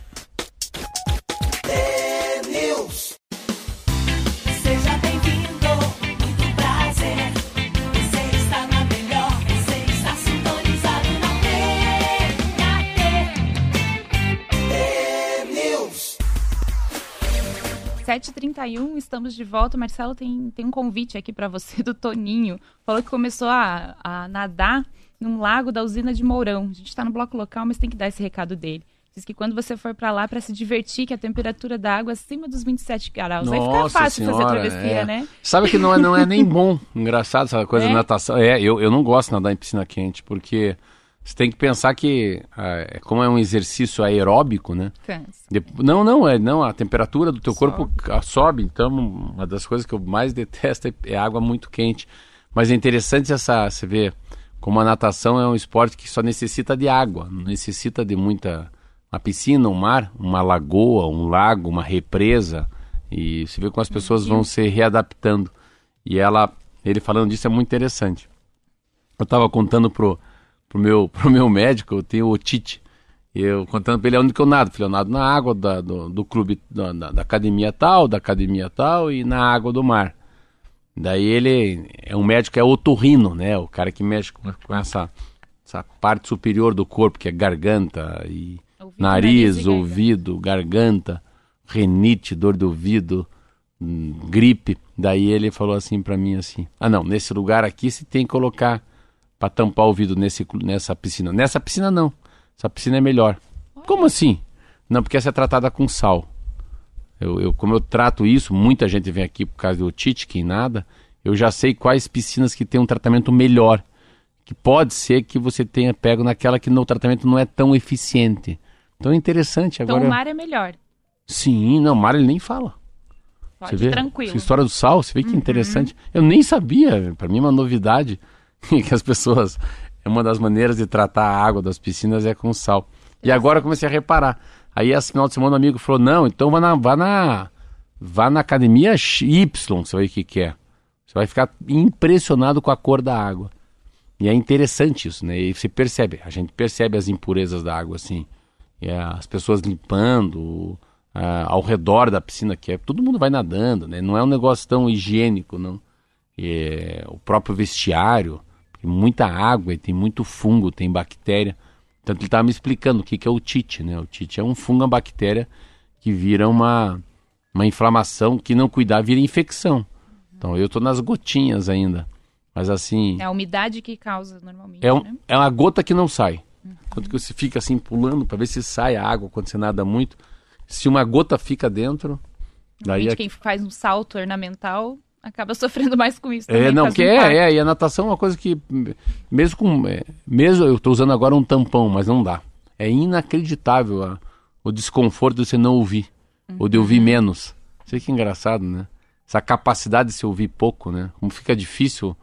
Sete h estamos de volta. Marcelo tem, tem um convite aqui para você do Toninho. Falou que começou a, a nadar num lago da usina de Mourão. A gente está no bloco local, mas tem que dar esse recado dele. Diz que quando você for para lá para se divertir, que a temperatura da água é acima dos 27 graus. Nossa Vai ficar fácil senhora, fazer travessia, é. né? Sabe que não é, não é nem bom. Engraçado essa coisa é? de natação. É, eu, eu não gosto de nadar em piscina quente, porque Você tem que pensar que, ah, como é um exercício aeróbico, né? Cansa. De- não, não, é não, a temperatura do teu Sobe. corpo ah, sobe, então uma das coisas que eu mais detesto é, é água muito quente. Mas é interessante essa, você vê, como a natação é um esporte que só necessita de água, não necessita de muita uma piscina, um mar, uma lagoa, um lago, uma represa, e você vê como as pessoas vão se readaptando. E ela, ele falando disso é muito interessante. Eu estava contando pro, pro, meu, pro meu médico, eu tenho otite. E eu contando pra ele onde que eu nado. Falei, eu nado na água da- do, do clube, da, da- academia tal, da academia tal e na água do mar. Daí ele é um médico, é otorrino, né? O cara que mexe com, com essa, essa parte superior do corpo, que é garganta e Ouvido, nariz, nariz e garganta. ouvido, garganta, renite, dor do ouvido, hum, gripe. Daí ele falou assim pra mim assim: "Ah, não, nesse lugar aqui você tem que colocar pra tampar o ouvido nesse nessa piscina. Nessa piscina não. Essa piscina é melhor." Como assim? Não, porque essa é tratada com sal. Eu, eu- como eu trato isso, muita gente vem aqui por causa do otite, que nada, eu já sei quais piscinas que tem um tratamento melhor. Que pode ser que você tenha pego naquela que no tratamento não é tão eficiente. Então é interessante Então agora. o mar é melhor. Sim, não, Mário ele nem fala. Pode Você vê? tranquilo. Essa história do sal, você vê que interessante. Eu nem sabia, para mim é uma novidade que as pessoas uma das maneiras de tratar a água das piscinas é com sal. E agora eu comecei a reparar. Aí esse final de semana um amigo falou: "Não, então vá na vá na vá na academia Y, você vai ver o que que é. Você vai ficar impressionado com a cor da água. E é interessante isso, né? E você percebe, a gente percebe as impurezas da água assim. E as pessoas limpando ao redor da piscina, que é todo mundo vai nadando, né? Não é um negócio tão higiênico, não. E, o próprio vestiário, tem muita água, e tem muito fungo, tem bactéria. Tanto ele estava me explicando o que, que é o tite, né? O tite é um fungo, uma bactéria que vira uma, uma inflamação, que não cuidar vira infecção. Então eu estou nas gotinhas ainda. Mas assim, É a umidade que causa normalmente, é, um- né? é uma gota que não sai. Quando que você fica assim pulando para ver se sai a água quando você nada muito. Se uma gota fica dentro, daí Normalmente é, quem faz um salto ornamental acaba sofrendo mais com isso é também. não, faz que um é, é, e a natação é uma coisa que m- mesmo com é, mesmo eu estou usando agora um tampão, mas não dá. É inacreditável a- o desconforto de você não ouvir ou de Uhum. ouvir menos. Sei que engraçado, né? Essa capacidade de se ouvir pouco, né? Como fica difícil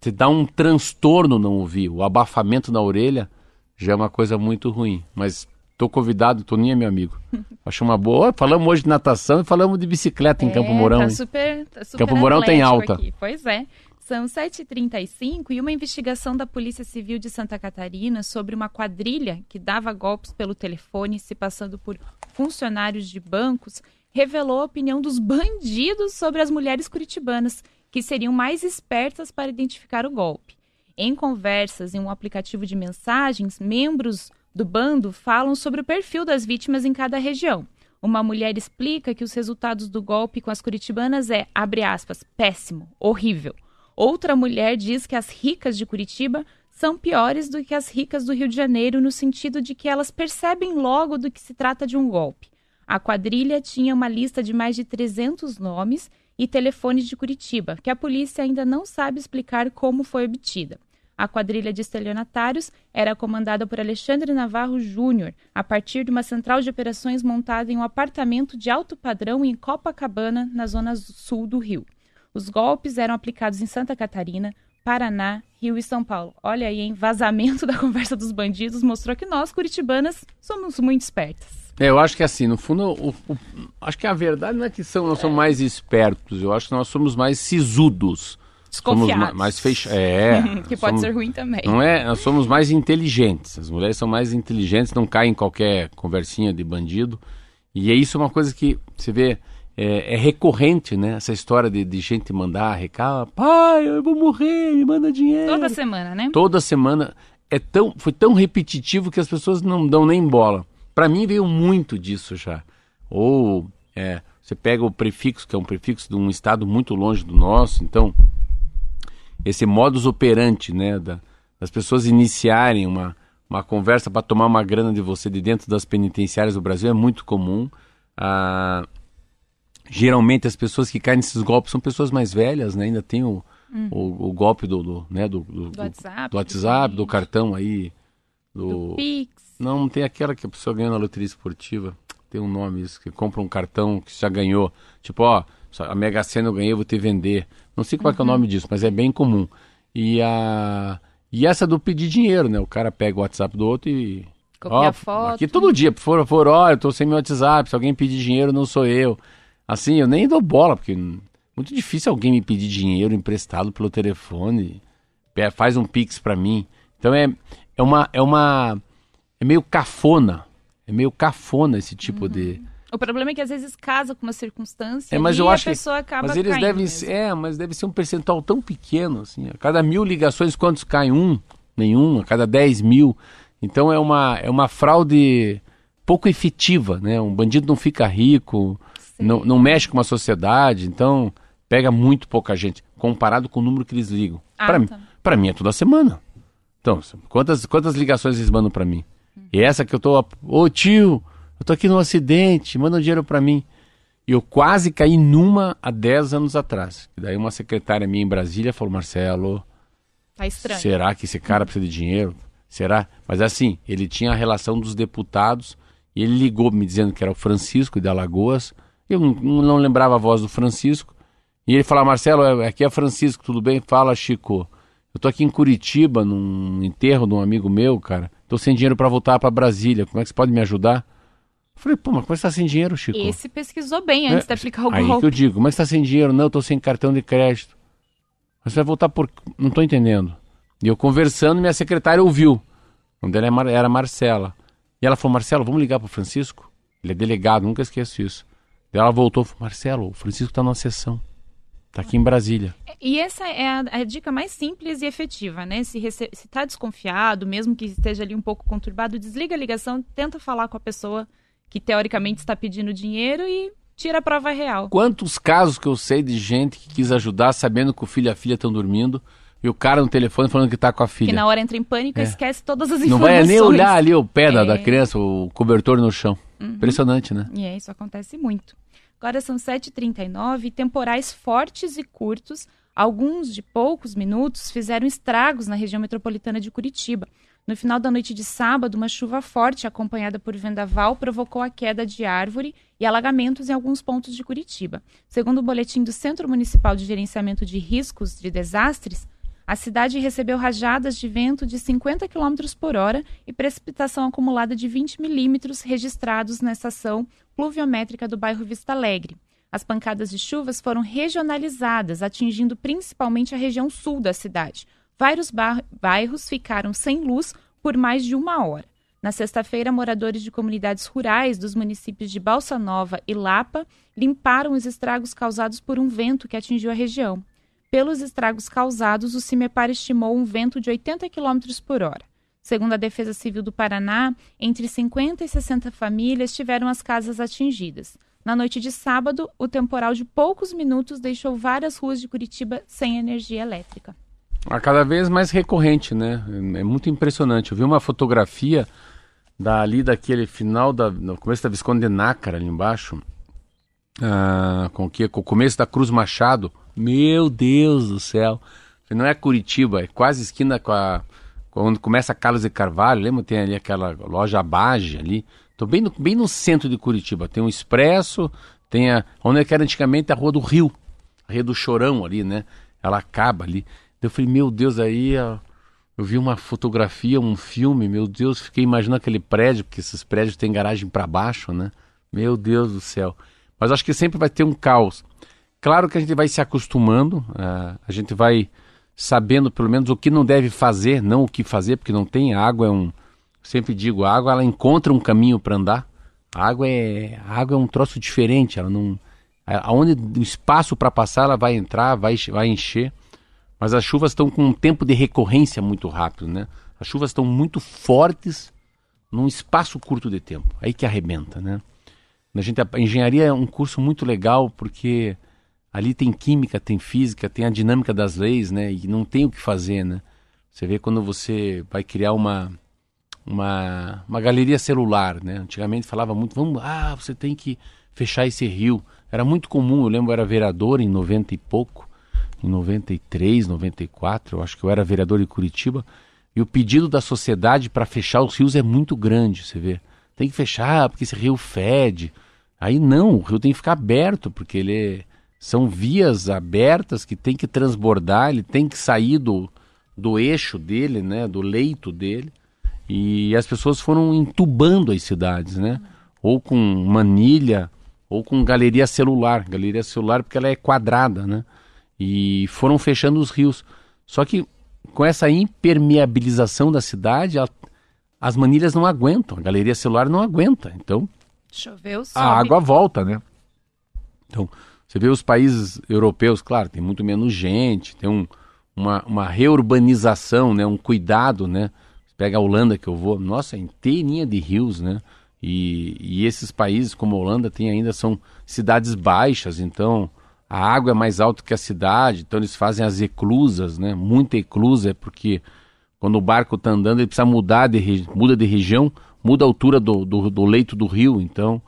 te dá um transtorno não ouvir. O abafamento na orelha já é uma coisa muito ruim. Mas tô convidado, Toninho é meu amigo. Acho uma boa. Falamos hoje de natação e falamos de bicicleta em É, Campo Mourão. Tá super, tá super Campo Mourão tem alta. aqui. Pois é. São 7h35 e uma investigação da Polícia Civil de Santa Catarina sobre uma quadrilha que dava golpes pelo telefone, se passando por funcionários de bancos, revelou a opinião dos bandidos sobre as mulheres curitibanas, que seriam mais espertas para identificar o golpe. Em conversas em um aplicativo de mensagens, membros do bando falam sobre o perfil das vítimas em cada região. Uma mulher explica que os resultados do golpe com as curitibanas é, abre aspas, péssimo, horrível. Outra mulher diz que as ricas de Curitiba são piores do que as ricas do Rio de Janeiro no sentido de que elas percebem logo do que se trata de um golpe. A quadrilha tinha uma lista de mais de 300 nomes e telefones de Curitiba, que a polícia ainda não sabe explicar como foi obtida. A quadrilha de estelionatários era comandada por Alexandre Navarro Júnior, a partir de uma central de operações montada em um apartamento de alto padrão em Copacabana, na zona sul do Rio. Os golpes eram aplicados em Santa Catarina, Paraná, Rio e São Paulo. Olha aí, hein? Vazamento da conversa dos bandidos mostrou que nós, curitibanas, somos muito espertas. É, eu acho que assim, no fundo, o- o- acho que a verdade não é que são, nós somos mais espertos, eu acho que nós somos mais sisudos. Somos Desconfiados. ma- mais fechados. É. que pode somos- ser ruim também. Não é? Nós somos mais inteligentes. As mulheres são mais inteligentes, não caem em qualquer conversinha de bandido. E é isso uma coisa que você vê, é, é recorrente, né? Essa história de, de gente mandar recado, pai, eu vou morrer, me manda dinheiro. Toda semana, né? Toda semana. É tão, foi tão repetitivo que as pessoas não dão nem bola. Para mim veio muito disso já. Ou é, você pega o prefixo, que é um prefixo de um estado muito longe do nosso, então esse modus operandi, né, da- das pessoas iniciarem uma, uma conversa para tomar uma grana de você de dentro das penitenciárias do Brasil é muito comum. Ah, geralmente as pessoas que caem nesses golpes são pessoas mais velhas, né? Ainda tem o, o, o golpe do, do, né, do, do, Do WhatsApp, do WhatsApp, do cartão aí Do, Do Pix. Não, tem aquela que a pessoa ganha na loteria esportiva. Tem um nome isso, que compra um cartão que já ganhou. Tipo, ó, a Mega Sena eu ganhei, eu vou te vender. Não sei qual é, é o Uhum. nome disso, mas é bem comum. E a e essa do pedir dinheiro, né? O cara pega o WhatsApp do outro e Copia Ó, foto. Aqui todo dia, por favor, por, eu tô sem meu WhatsApp, se alguém pedir dinheiro, não sou eu. Assim, eu nem dou bola, porque muito difícil alguém me pedir dinheiro emprestado pelo telefone, faz um pix pra mim. Então é, é uma é uma é meio cafona. É meio cafona esse tipo Uhum. de O problema é que às vezes casa com uma circunstância É, mas e eu a acho que pessoa acaba mas eles caindo devem mesmo. é, mas deve ser um percentual tão pequeno assim. A cada mil ligações quantos cai um? Nenhum. A cada 10 mil. Então é uma é uma fraude pouco efetiva, né? Um bandido não fica rico, não, não mexe com uma sociedade, então pega muito pouca gente comparado com o número que eles ligam. Ah, mim, tá. para mim é toda semana. Então, quantas quantas ligações eles mandam pra mim? E essa que eu tô, ô tio, eu tô aqui num acidente, manda um dinheiro pra mim. E eu quase caí numa há 10 anos atrás. E daí uma secretária minha em Brasília falou, Marcelo, Tá estranho. será que esse cara precisa de dinheiro? Será? Mas assim, ele tinha a relação dos deputados e ele ligou me dizendo que era o Francisco de Alagoas. Eu não, não lembrava a voz do Francisco. E ele falou, Marcelo, é- aqui é Francisco, tudo bem? Fala, Chico. Eu tô aqui em Curitiba, num enterro de um amigo meu, cara. Tô sem dinheiro pra voltar pra Brasília. Como é que você pode me ajudar? Eu falei, pô, mas como é que você tá sem dinheiro, Chico? Esse pesquisou bem antes É, de aplicar o Aí que golpe. eu digo, como é que você tá sem dinheiro? Não, eu tô sem cartão de crédito. Mas você vai voltar por. Não tô entendendo. E eu conversando, minha secretária ouviu. O nome dela é Mar- era Marcela. E ela falou, Marcelo, vamos ligar pro Francisco? Ele é delegado, nunca esqueço isso. Daí ela voltou e falou, Marcelo, o Francisco tá numa sessão. Tá aqui em Brasília. E essa é a, a dica mais simples e efetiva, né? Se, rece... se tá desconfiado, mesmo que esteja ali um pouco conturbado, desliga a ligação, tenta falar com a pessoa que teoricamente está pedindo dinheiro e tira a prova real. Quantos casos que eu sei de gente que quis ajudar sabendo que o filho e a filha estão dormindo e o cara no telefone falando que tá com a Que filha. na hora entra em pânico e É. esquece todas as Não informações. vai nem olhar ali o pé da, É. Uhum. da criança, o cobertor no chão. Impressionante, né? E é, isso acontece muito. Agora são 7h39 e temporais fortes e curtos, alguns de poucos minutos, fizeram estragos na região metropolitana de Curitiba. No final da noite de sábado, uma chuva forte acompanhada por vendaval provocou a queda de árvore e alagamentos em alguns pontos de Curitiba. Segundo o boletim do Centro Municipal de Gerenciamento de Riscos de Desastres, a cidade recebeu rajadas de vento de 50 km por hora e precipitação acumulada de 20 milímetros registrados na estação pluviométrica do bairro Vista Alegre. As pancadas de chuvas foram regionalizadas, atingindo principalmente a região sul da cidade. Vários bairros ficaram sem luz por mais de uma hora. Na sexta-feira, moradores de comunidades rurais dos municípios de Balsa Nova e Lapa limparam os estragos causados por um vento que atingiu a região. Pelos estragos causados, o CIMEPAR estimou um vento de 80 km por hora. Segundo a Defesa Civil do Paraná, entre 50 e 60 famílias tiveram as casas atingidas. Na noite de sábado, o temporal de poucos minutos deixou várias ruas de Curitiba sem energia elétrica. A cada vez mais recorrente, né? É muito impressionante. Eu vi uma fotografia dali daquele final da no começo da Visconde de Nácara ali embaixo, ah, com o que com o começo da Cruz Machado. Meu Deus do céu! Não é Curitiba, é quase esquina com a quando começa Carlos de Carvalho. Lembra tem ali aquela loja Abage ali. Tô bem no, bem no centro de Curitiba. Tem um Expresso, tem a onde era antigamente a Rua do Rio, a Rua do Chorão ali, né? Ela acaba ali. Eu falei, meu Deus, aí eu vi uma fotografia, um filme, meu Deus, fiquei imaginando aquele prédio, porque esses prédios têm garagem para baixo, né? Meu Deus do céu. Mas acho que sempre vai ter um caos. Claro que a gente vai se acostumando, ah, a gente vai sabendo pelo menos o que não deve fazer, não o que fazer, porque não tem. Água é um. Sempre digo, a água ela encontra um caminho para andar. A água é, a água é um troço diferente, ela não. Aonde o espaço para passar, ela vai entrar, vai, vai encher. Mas as chuvas estão com um tempo de recorrência muito rápido, né? As chuvas estão muito fortes num espaço curto de tempo. Aí que arrebenta, né? A, gente, a engenharia é um curso muito legal porque ali tem química, tem física, tem a dinâmica das leis, né? E não tem o que fazer, né? Você vê quando você vai criar uma uma, uma galeria celular, né? Antigamente falava muito, vamos, ah, você tem que fechar esse rio. Era muito comum, eu lembro, eu era vereador em 90 e pouco, em 93, 94, eu acho que eu era vereador em Curitiba, E o pedido da sociedade para fechar os rios é muito grande, você vê. Tem que fechar porque esse rio fede. Aí não, o rio tem que ficar aberto, porque ele é, são vias abertas que tem que transbordar, ele tem que sair do, do eixo dele, né, do leito dele. E as pessoas foram entubando as cidades, né? Ou com manilha, ou com galeria celular. Galeria celular porque ela é quadrada, né? E foram fechando os rios. Só que com essa impermeabilização da cidade, a, as manilhas não aguentam, a galeria celular não aguenta. Então, Choveu, a água volta, né? Então, você vê os países europeus, claro, tem muito menos gente, tem um, uma, uma reurbanização, né? Um cuidado, né? Pega a Holanda que eu vou, nossa, é inteirinha de rios, né? E, e esses países como a Holanda tem ainda são cidades baixas, então a água é mais alta que a cidade, então eles fazem as eclusas, né? Muita eclusa é porque quando o barco está andando ele precisa mudar de, muda de região, muda a altura do, do, do leito do rio, então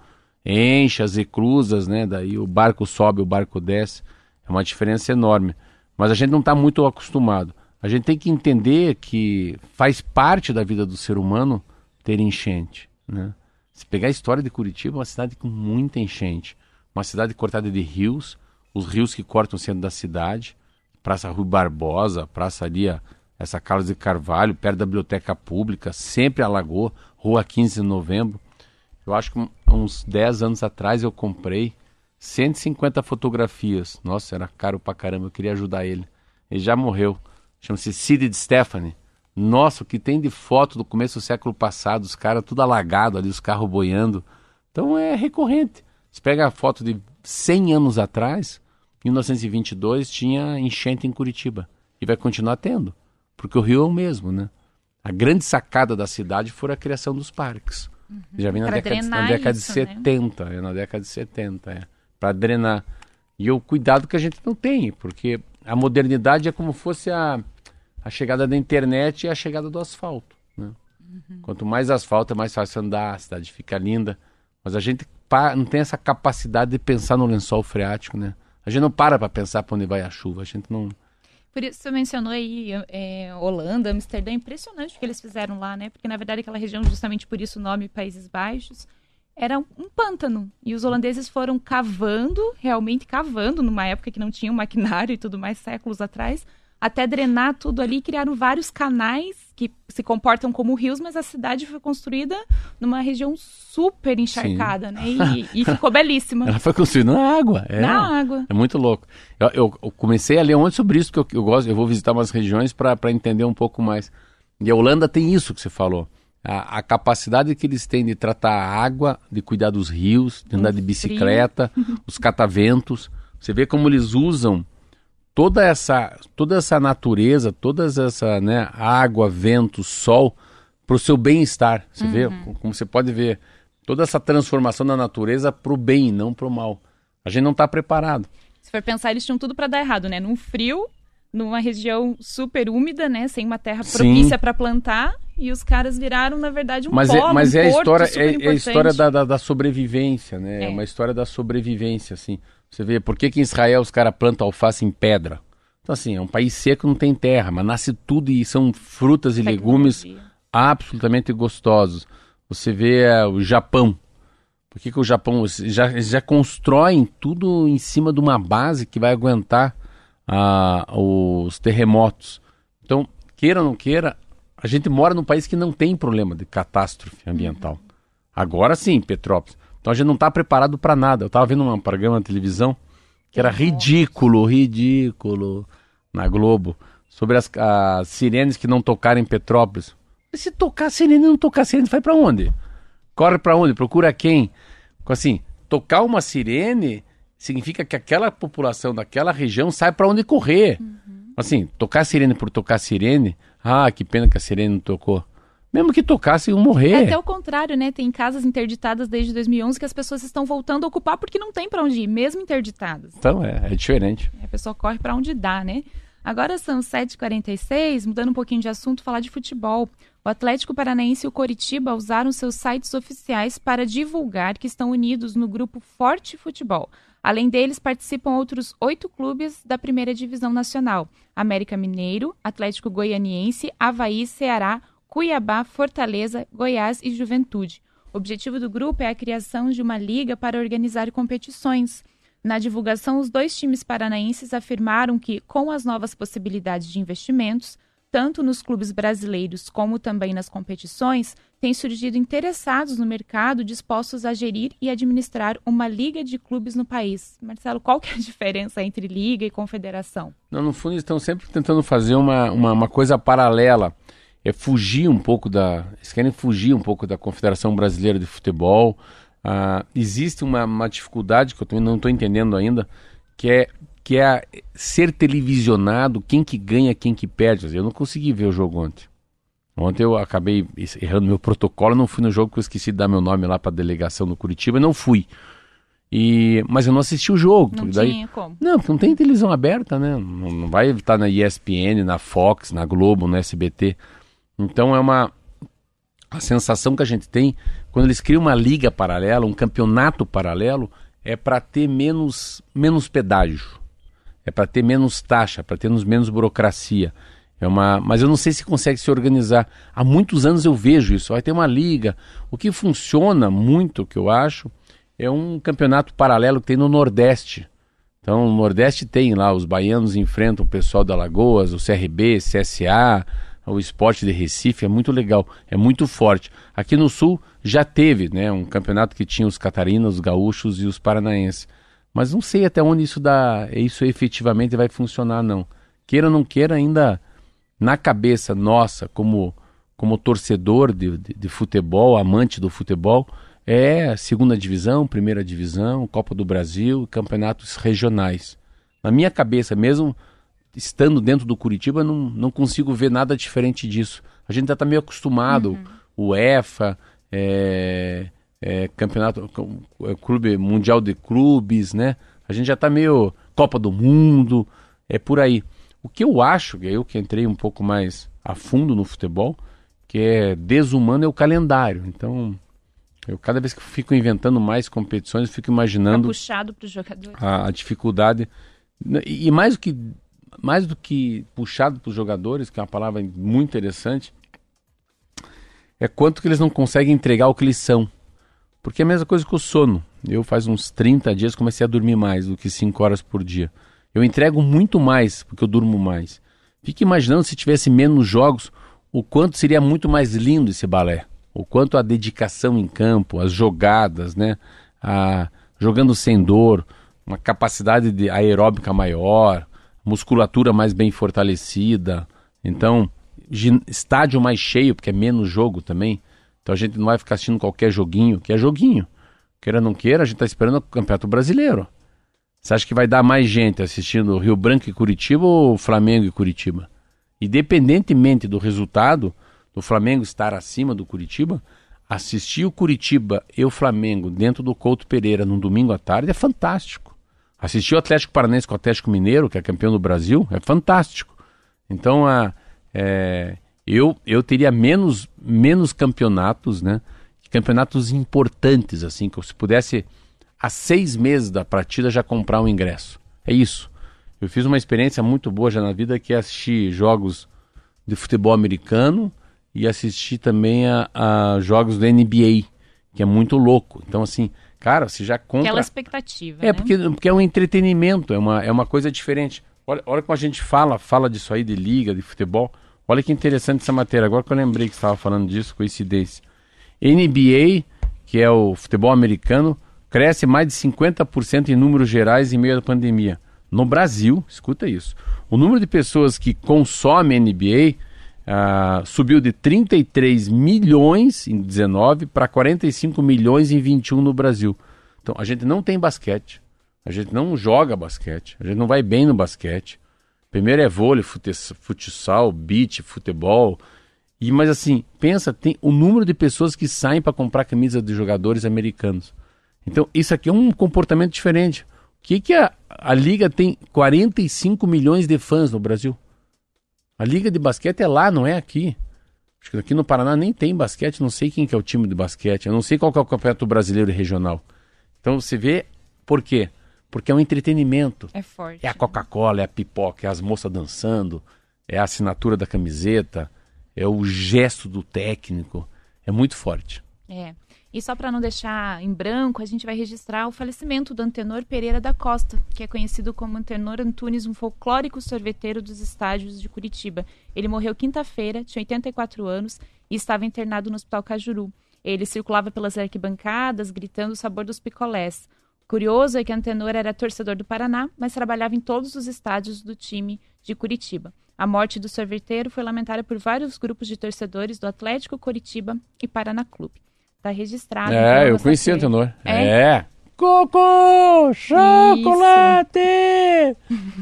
enche as eclusas, né? Daí o barco sobe, o barco desce, é uma diferença enorme. Mas a gente não está muito acostumado. A gente tem que entender que faz parte da vida do ser humano ter enchente, né? Se pegar a história de Curitiba, é uma cidade com muita enchente, uma cidade cortada de rios, os rios que cortam o centro da cidade, Praça Rui Barbosa, Praça ali, essa Carlos de Carvalho, perto da Biblioteca Pública, sempre alagou, Rua 15 de Novembro. Eu acho que uns 10 anos atrás eu comprei 150 fotografias. Nossa, era caro pra caramba, eu queria ajudar ele. Ele já morreu. Chama-se Cid de Stephanie. Nossa, o que tem de foto do começo do século passado, os caras tudo alagado ali, os carros boiando. Então é recorrente. Você pega a foto de 100 anos atrás, 1922 tinha enchente em Curitiba. E vai continuar tendo, porque o rio é o mesmo, né? A grande sacada da cidade foi a criação dos parques. Uhum. Já vem na década, na década isso, de 70, né? é, na década de 70, é, para drenar. E o cuidado que a gente não tem, porque a modernidade é como fosse a, a chegada da internet e a chegada do asfalto. Né? Uhum. Quanto mais asfalto, é mais fácil andar, a cidade fica linda. Mas a gente não tem essa capacidade de pensar no lençol freático, né? A gente não para para pensar para onde vai a chuva, a gente não... Por isso você mencionou aí é, Holanda, Amsterdã, impressionante o que eles fizeram lá, né? Porque na verdade aquela região, justamente por isso o nome Países Baixos, era um pântano. E os holandeses foram cavando, realmente cavando, numa época que não tinha um maquinário e tudo mais, séculos atrás, até drenar tudo ali, criaram vários canais que se comportam como rios, mas a cidade foi construída numa região super encharcada, Sim. né? E, e, ficou belíssima. Ela foi construída na água. É, na água. É muito louco. Eu, eu, eu, comecei a ler ontem sobre isso, porque eu, eu gosto, eu vou visitar umas regiões para entender um pouco mais. E a Holanda tem isso que você falou. A, a, capacidade que eles têm de tratar a água, de cuidar dos rios, de andar de bicicleta, os cataventos. Você vê como eles usam toda essa, toda essa natureza, toda essa né, água, vento, sol, para o seu bem-estar. Você uhum. vê, como você pode ver, toda essa transformação da natureza para o bem, não para o mal. A gente não está preparado. Se for pensar, eles tinham tudo para dar errado, né? Num frio, numa região super úmida, né? Sem uma terra propícia para plantar. E os caras viraram, na verdade, um mas polo, é, Mas um é, a história, é, é, a história da, da, da sobrevivência, né? É. é uma história da sobrevivência, assim. Você vê, por que, que em Israel os caras plantam alface em pedra? Então, assim, é um país seco, não tem terra, mas nasce tudo e são frutas e legumes absolutamente gostosos. Você vê é, o Japão. Por que, que o Japão já, já constroem tudo em cima de uma base que vai aguentar ah, os terremotos? Então, queira ou não queira, a gente mora num país que não tem problema de catástrofe ambiental. Uhum. Agora sim, Petrópolis. Então a gente não está preparado para nada. Eu estava vendo um programa na televisão que era ridículo, ridículo, na Globo, sobre as, as sirenes que não tocaram em Petrópolis. E se tocar sirene e não tocar sirene, vai para onde? Corre para onde? Procura quem? Assim, tocar uma sirene significa que aquela população daquela região sai para onde correr. Uhum. Assim, tocar sirene por tocar sirene, ah, que pena que a sirene não tocou. Mesmo que tocasse, iam morrer. É até o contrário, né? Tem casas interditadas desde 2011 que as pessoas estão voltando a ocupar porque não tem para onde ir, mesmo interditadas. Então, é, é diferente. A pessoa corre para onde dá, né? Agora são 7h46, mudando um pouquinho de assunto, falar de futebol. O O Atlético Paranaense e o Coritiba usaram seus sites oficiais para divulgar que estão unidos no grupo Forte Futebol. Além deles, participam outros oito clubes da primeira divisão nacional: América Mineiro, Atlético Goianiense, Havaí, Ceará, Cuiabá, Fortaleza, Goiás e Juventude. O objetivo do grupo é a criação de uma liga para organizar competições. Na divulgação, os dois times paranaenses afirmaram que, com as novas possibilidades de investimentos, tanto nos clubes brasileiros como também nas competições, têm surgido interessados no mercado dispostos a gerir e administrar uma liga de clubes no país. Marcelo, qual que é a diferença entre liga e confederação? Não, no fundo, estão sempre tentando fazer uma, uma, uma coisa paralela é fugir um pouco da. Eles querem fugir um pouco da Confederação Brasileira de Futebol. Ah, existe uma, uma, dificuldade que eu também não estou entendendo ainda, que é que é ser televisionado, quem que ganha, quem que perde. Eu não consegui ver o jogo ontem. Ontem eu acabei errando meu protocolo, não fui no jogo porque eu esqueci de dar meu nome lá para a delegação no Curitiba e não fui. E, mas eu não assisti o jogo. Não daí, tinha como. Não, porque não tem televisão aberta, né? Não, não vai estar na ESPN, na Fox, na Globo, no SBT. Então é uma a sensação que a gente tem quando eles criam uma liga paralela, um campeonato paralelo, é para ter menos menos pedágio, é para ter menos taxa, para ter menos burocracia. É uma, mas eu não sei se consegue se organizar. Há muitos anos eu vejo isso. Vai ter uma liga. O que funciona muito, que eu acho, é um campeonato paralelo que tem no Nordeste. Então, no Nordeste tem lá, os baianos enfrentam o pessoal da Lagoas, o CRB, CSA, o esporte de Recife é muito legal, é muito forte. Aqui no Sul já teve né, um campeonato que tinha os catarinos, os gaúchos e os paranaenses. Mas não sei até onde isso, dá, isso efetivamente vai funcionar, não. Queira ou não queira, ainda na cabeça nossa, como, como torcedor de, de, de futebol, amante do futebol, é segunda divisão, primeira divisão, Copa do Brasil, campeonatos regionais. Na minha cabeça, mesmo estando dentro do Curitiba, não, não consigo ver nada diferente disso. A gente já está meio acostumado, uhum. o EFA, é, é, campeonato, é, clube mundial de clubes, né? A gente já está meio Copa do Mundo, é por aí. O que eu acho, eu que entrei um pouco mais a fundo no futebol, que é desumano é o calendário. Então, eu cada vez que fico inventando mais competições, eu fico imaginando tá puxado para os jogadores. A, a dificuldade e, e mais do que mais do que puxado para os jogadores, que é uma palavra muito interessante, é quanto que eles não conseguem entregar o que eles são. Porque é a mesma coisa que o sono. Eu faz uns 30 dias comecei a dormir mais do que 5 horas por dia. Eu entrego muito mais porque eu durmo mais. Fique imaginando se tivesse menos jogos, o quanto seria muito mais lindo esse balé. O quanto a dedicação em campo, as jogadas, né? A, jogando sem dor, uma capacidade de aeróbica maior, musculatura mais bem fortalecida. Então, estádio mais cheio, porque é menos jogo também. Então a gente não vai ficar assistindo qualquer joguinho, que é joguinho. Queira ou não queira, a gente está esperando o Campeonato Brasileiro. Você acha que vai dar mais gente assistindo Rio Branco e Curitiba ou Flamengo e Curitiba? Independentemente do resultado do Flamengo estar acima do Curitiba, assistir o Curitiba e o Flamengo dentro do Couto Pereira num domingo à tarde é fantástico. Assistir o Atlético Paranaense com o Atlético Mineiro, que é campeão do Brasil, é fantástico. Então, a, é, eu, eu teria menos, menos campeonatos, né? Campeonatos importantes, assim, que eu se pudesse, há seis meses da partida, já comprar um ingresso. É isso. Eu fiz uma experiência muito boa já na vida, que é assistir jogos de futebol americano e assistir também a, a jogos da NBA, que é muito louco. Então, assim, Cara, você já compra. Aquela expectativa. É, né? porque, porque é um entretenimento, é uma, é uma coisa diferente. Olha, olha como a gente fala, fala disso aí de liga, de futebol. Olha que interessante essa matéria. Agora que eu lembrei que estava falando disso, coincidência. NBA, que é o futebol americano, cresce mais de 50% em números gerais em meio à pandemia. No Brasil, escuta isso. O número de pessoas que consomem NBA Uh, subiu de 33 milhões em 19 para 45 milhões em 21 no Brasil. Então a gente não tem basquete, a gente não joga basquete, a gente não vai bem no basquete. Primeiro é vôlei, futsal, beach, futebol. E mas assim, pensa, tem o número de pessoas que saem para comprar camisa de jogadores americanos. Então isso aqui é um comportamento diferente. O que que a, a liga tem 45 milhões de fãs no Brasil? A liga de basquete é lá, não é aqui. Acho que aqui no Paraná nem tem basquete, não sei quem que é o time de basquete, eu não sei qual é o campeonato brasileiro e regional. Então você vê por quê? Porque é um entretenimento. É forte. É a Coca-Cola, é a pipoca, é as moças dançando, é a assinatura da camiseta, é o gesto do técnico. É muito forte. É. E só para não deixar em branco, a gente vai registrar o falecimento do Antenor Pereira da Costa, que é conhecido como Antenor Antunes, um folclórico sorveteiro dos estádios de Curitiba. Ele morreu quinta-feira, tinha 84 anos e estava internado no Hospital Cajuru. Ele circulava pelas arquibancadas, gritando o sabor dos picolés. Curioso é que Antenor era torcedor do Paraná, mas trabalhava em todos os estádios do time de Curitiba. A morte do sorveteiro foi lamentada por vários grupos de torcedores do Atlético Curitiba e Paraná Clube. Está registrado. É, então, eu conheci o Antenor. É? É. Coco! Chocolate!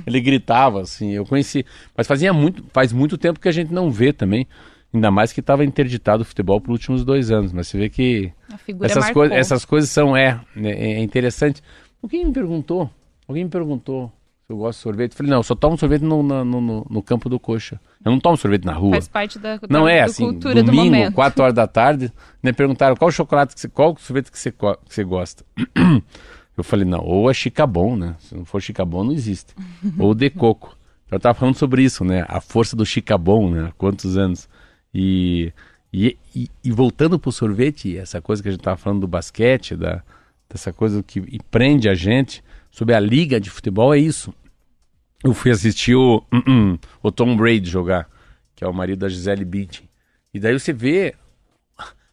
Ele gritava assim, eu conheci. Mas fazia muito, faz muito tempo que a gente não vê também. Ainda mais que estava interditado o futebol pelos últimos dois anos. Mas você vê que essas, coisas, essas coisas são, é, é, é interessante. Alguém me perguntou, alguém me perguntou se eu gosto de sorvete. Eu falei, não, eu só tomo sorvete no, no, no, no campo do coxa. Eu não tomo sorvete na rua. Faz parte da, da, Não é assim, cultura do domingo, momento. 4 horas da tarde, me perguntaram qual chocolate, que você, qual sorvete que você, que você gosta. Eu falei, não, ou é chicabon, né? Se não for chicabon, não existe. ou de coco. Eu tava falando sobre isso, né? A força do chicabon, né? Há quantos anos. E, e, e, e voltando pro sorvete, essa coisa que a gente tava falando do basquete, da, dessa coisa que prende a gente sobre a liga de futebol, é isso. Eu fui assistir o, o Tom Brady jogar, que é o marido da Gisele Bündchen. E daí você vê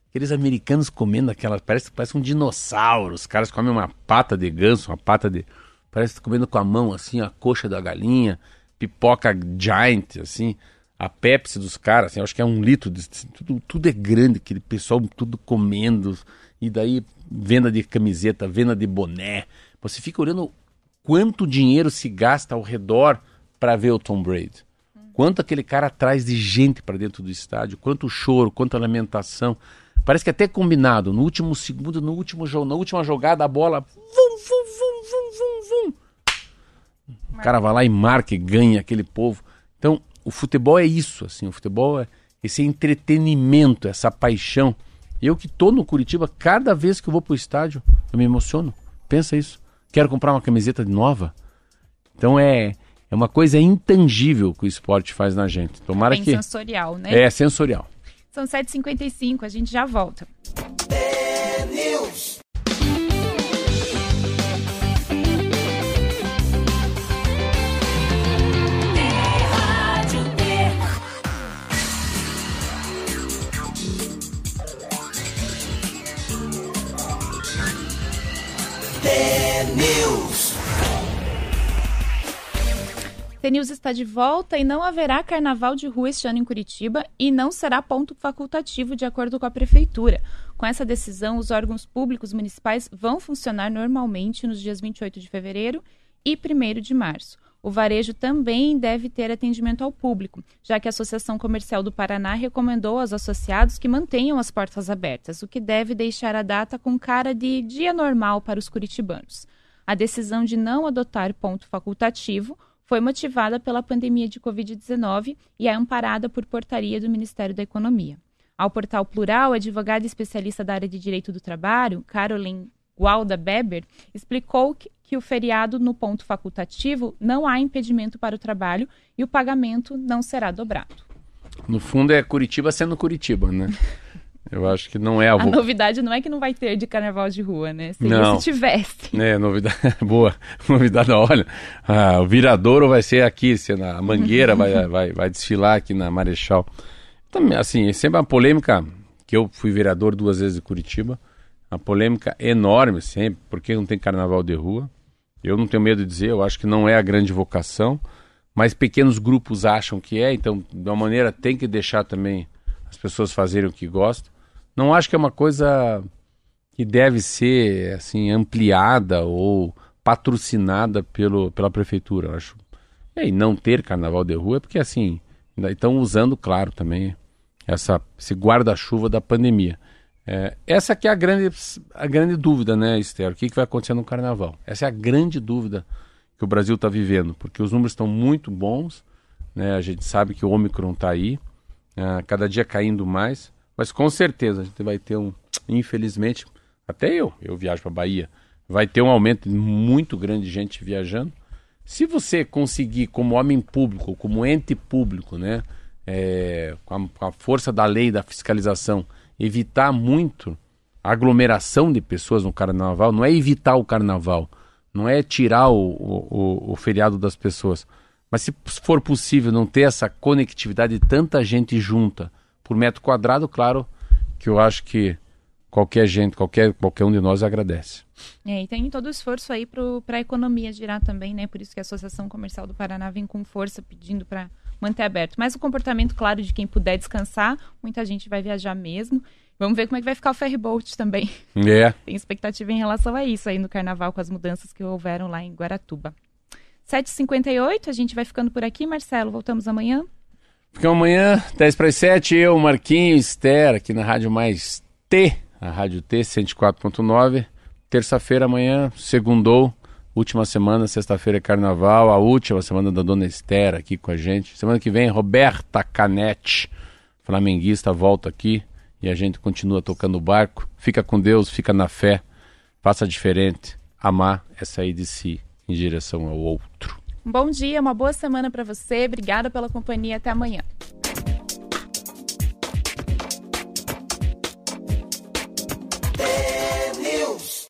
aqueles americanos comendo aquela, parece, parece um dinossauro. Os caras comem uma pata de ganso, uma pata de, parece comendo com a mão assim a coxa da galinha, pipoca giant assim, a Pepsi dos caras, assim, acho que é um litro, de, tudo, tudo é grande, aquele pessoal tudo comendo e daí venda de camiseta, venda de boné. Você fica olhando quanto dinheiro se gasta ao redor para ver o Tom Brady. Quanto aquele cara traz de gente para dentro do estádio, quanto choro, quanta lamentação. Parece que até combinado, no último segundo, no último jogo, na última jogada, a bola. Vum, vum, vum, vum, vum, vum. O cara vai lá e marca e ganha aquele povo. Então, o futebol é isso, assim, o futebol é esse entretenimento, essa paixão. Eu que tô no Curitiba, cada vez que eu vou pro estádio, eu me emociono. Pensa isso. Quero comprar uma camiseta nova. Então é, é uma coisa intangível que o esporte faz na gente. Tomara Bem que. sensorial, né? É sensorial. São 7h55, a gente já volta. TNews está de volta e não haverá carnaval de rua este ano em Curitiba e não será ponto facultativo de acordo com a prefeitura. Com essa decisão, os órgãos públicos municipais vão funcionar normalmente nos dias 28 de fevereiro e 1 de março. O varejo também deve ter atendimento ao público, já que a Associação Comercial do Paraná recomendou aos associados que mantenham as portas abertas, o que deve deixar a data com cara de dia normal para os curitibanos. A decisão de não adotar ponto facultativo foi motivada pela pandemia de Covid-19 e é amparada por portaria do Ministério da Economia. Ao portal Plural, a advogada especialista da área de direito do trabalho, Caroline Gualda Beber, explicou que, que o feriado no ponto facultativo não há impedimento para o trabalho e o pagamento não será dobrado. No fundo é Curitiba sendo Curitiba, né? Eu acho que não é a, A novidade não é que não vai ter de carnaval de rua, né? Seria Não. se tivesse. É, novidade boa. Novidade, olha. Ah, o viradouro vai ser aqui, se na Mangueira vai, vai, vai desfilar aqui na Marechal. Também, assim, é sempre uma polêmica, que eu fui vereador duas vezes de Curitiba, uma polêmica enorme sempre, porque não tem carnaval de rua. Eu não tenho medo de dizer, eu acho que não é a grande vocação, mas pequenos grupos acham que é, então, de uma maneira, tem que deixar também as pessoas fazerem o que gostam. Não acho que é uma coisa que deve ser assim ampliada ou patrocinada pelo, pela prefeitura, eu acho. E não ter carnaval de rua é porque assim estão usando, claro, também essa esse guarda-chuva da pandemia. É, essa que é a grande a grande dúvida, né, Esther? O que, que vai acontecer no carnaval? Essa é a grande dúvida que o Brasil está vivendo, porque os números estão muito bons, né? A gente sabe que o Omicron está aí uh, cada dia caindo mais, mas com certeza a gente vai ter um, infelizmente, até eu, eu viajo para Bahia, vai ter um aumento muito grande de gente viajando. Se você conseguir, como homem público, como ente público, né, é, com, a, com a força da lei, da fiscalização, evitar muito a aglomeração de pessoas no carnaval, não é evitar o carnaval, não é tirar o, o, o, feriado das pessoas. Mas se for possível não ter essa conectividade de tanta gente junta por metro quadrado, claro que eu acho que qualquer gente, qualquer, qualquer um de nós agradece. É, e tem todo o esforço aí para a economia girar também, né? Por isso que a Associação Comercial do Paraná vem com força pedindo para manter aberto. Mas o comportamento, claro, de quem puder descansar, muita gente vai viajar mesmo. Vamos ver como é que vai ficar o ferryboat também. É. Tem expectativa em relação a isso aí no carnaval, com as mudanças que houveram lá em Guaratuba. 7h58, a gente vai ficando por aqui. Marcelo, voltamos amanhã? Ficamos amanhã, 10 para as 7, eu, Marquinhos, Esther, aqui na Rádio Mais T, a Rádio T 104.9. Terça-feira, amanhã, segundou. Última semana, sexta-feira é carnaval, a última semana da Dona Esther aqui com a gente. Semana que vem, Roberta Canete, flamenguista, volta aqui e a gente continua tocando o barco. Fica com Deus, fica na fé, faça diferente. Amar é sair de si em direção ao outro. Um bom dia, uma boa semana para você. Obrigada pela companhia. Até amanhã.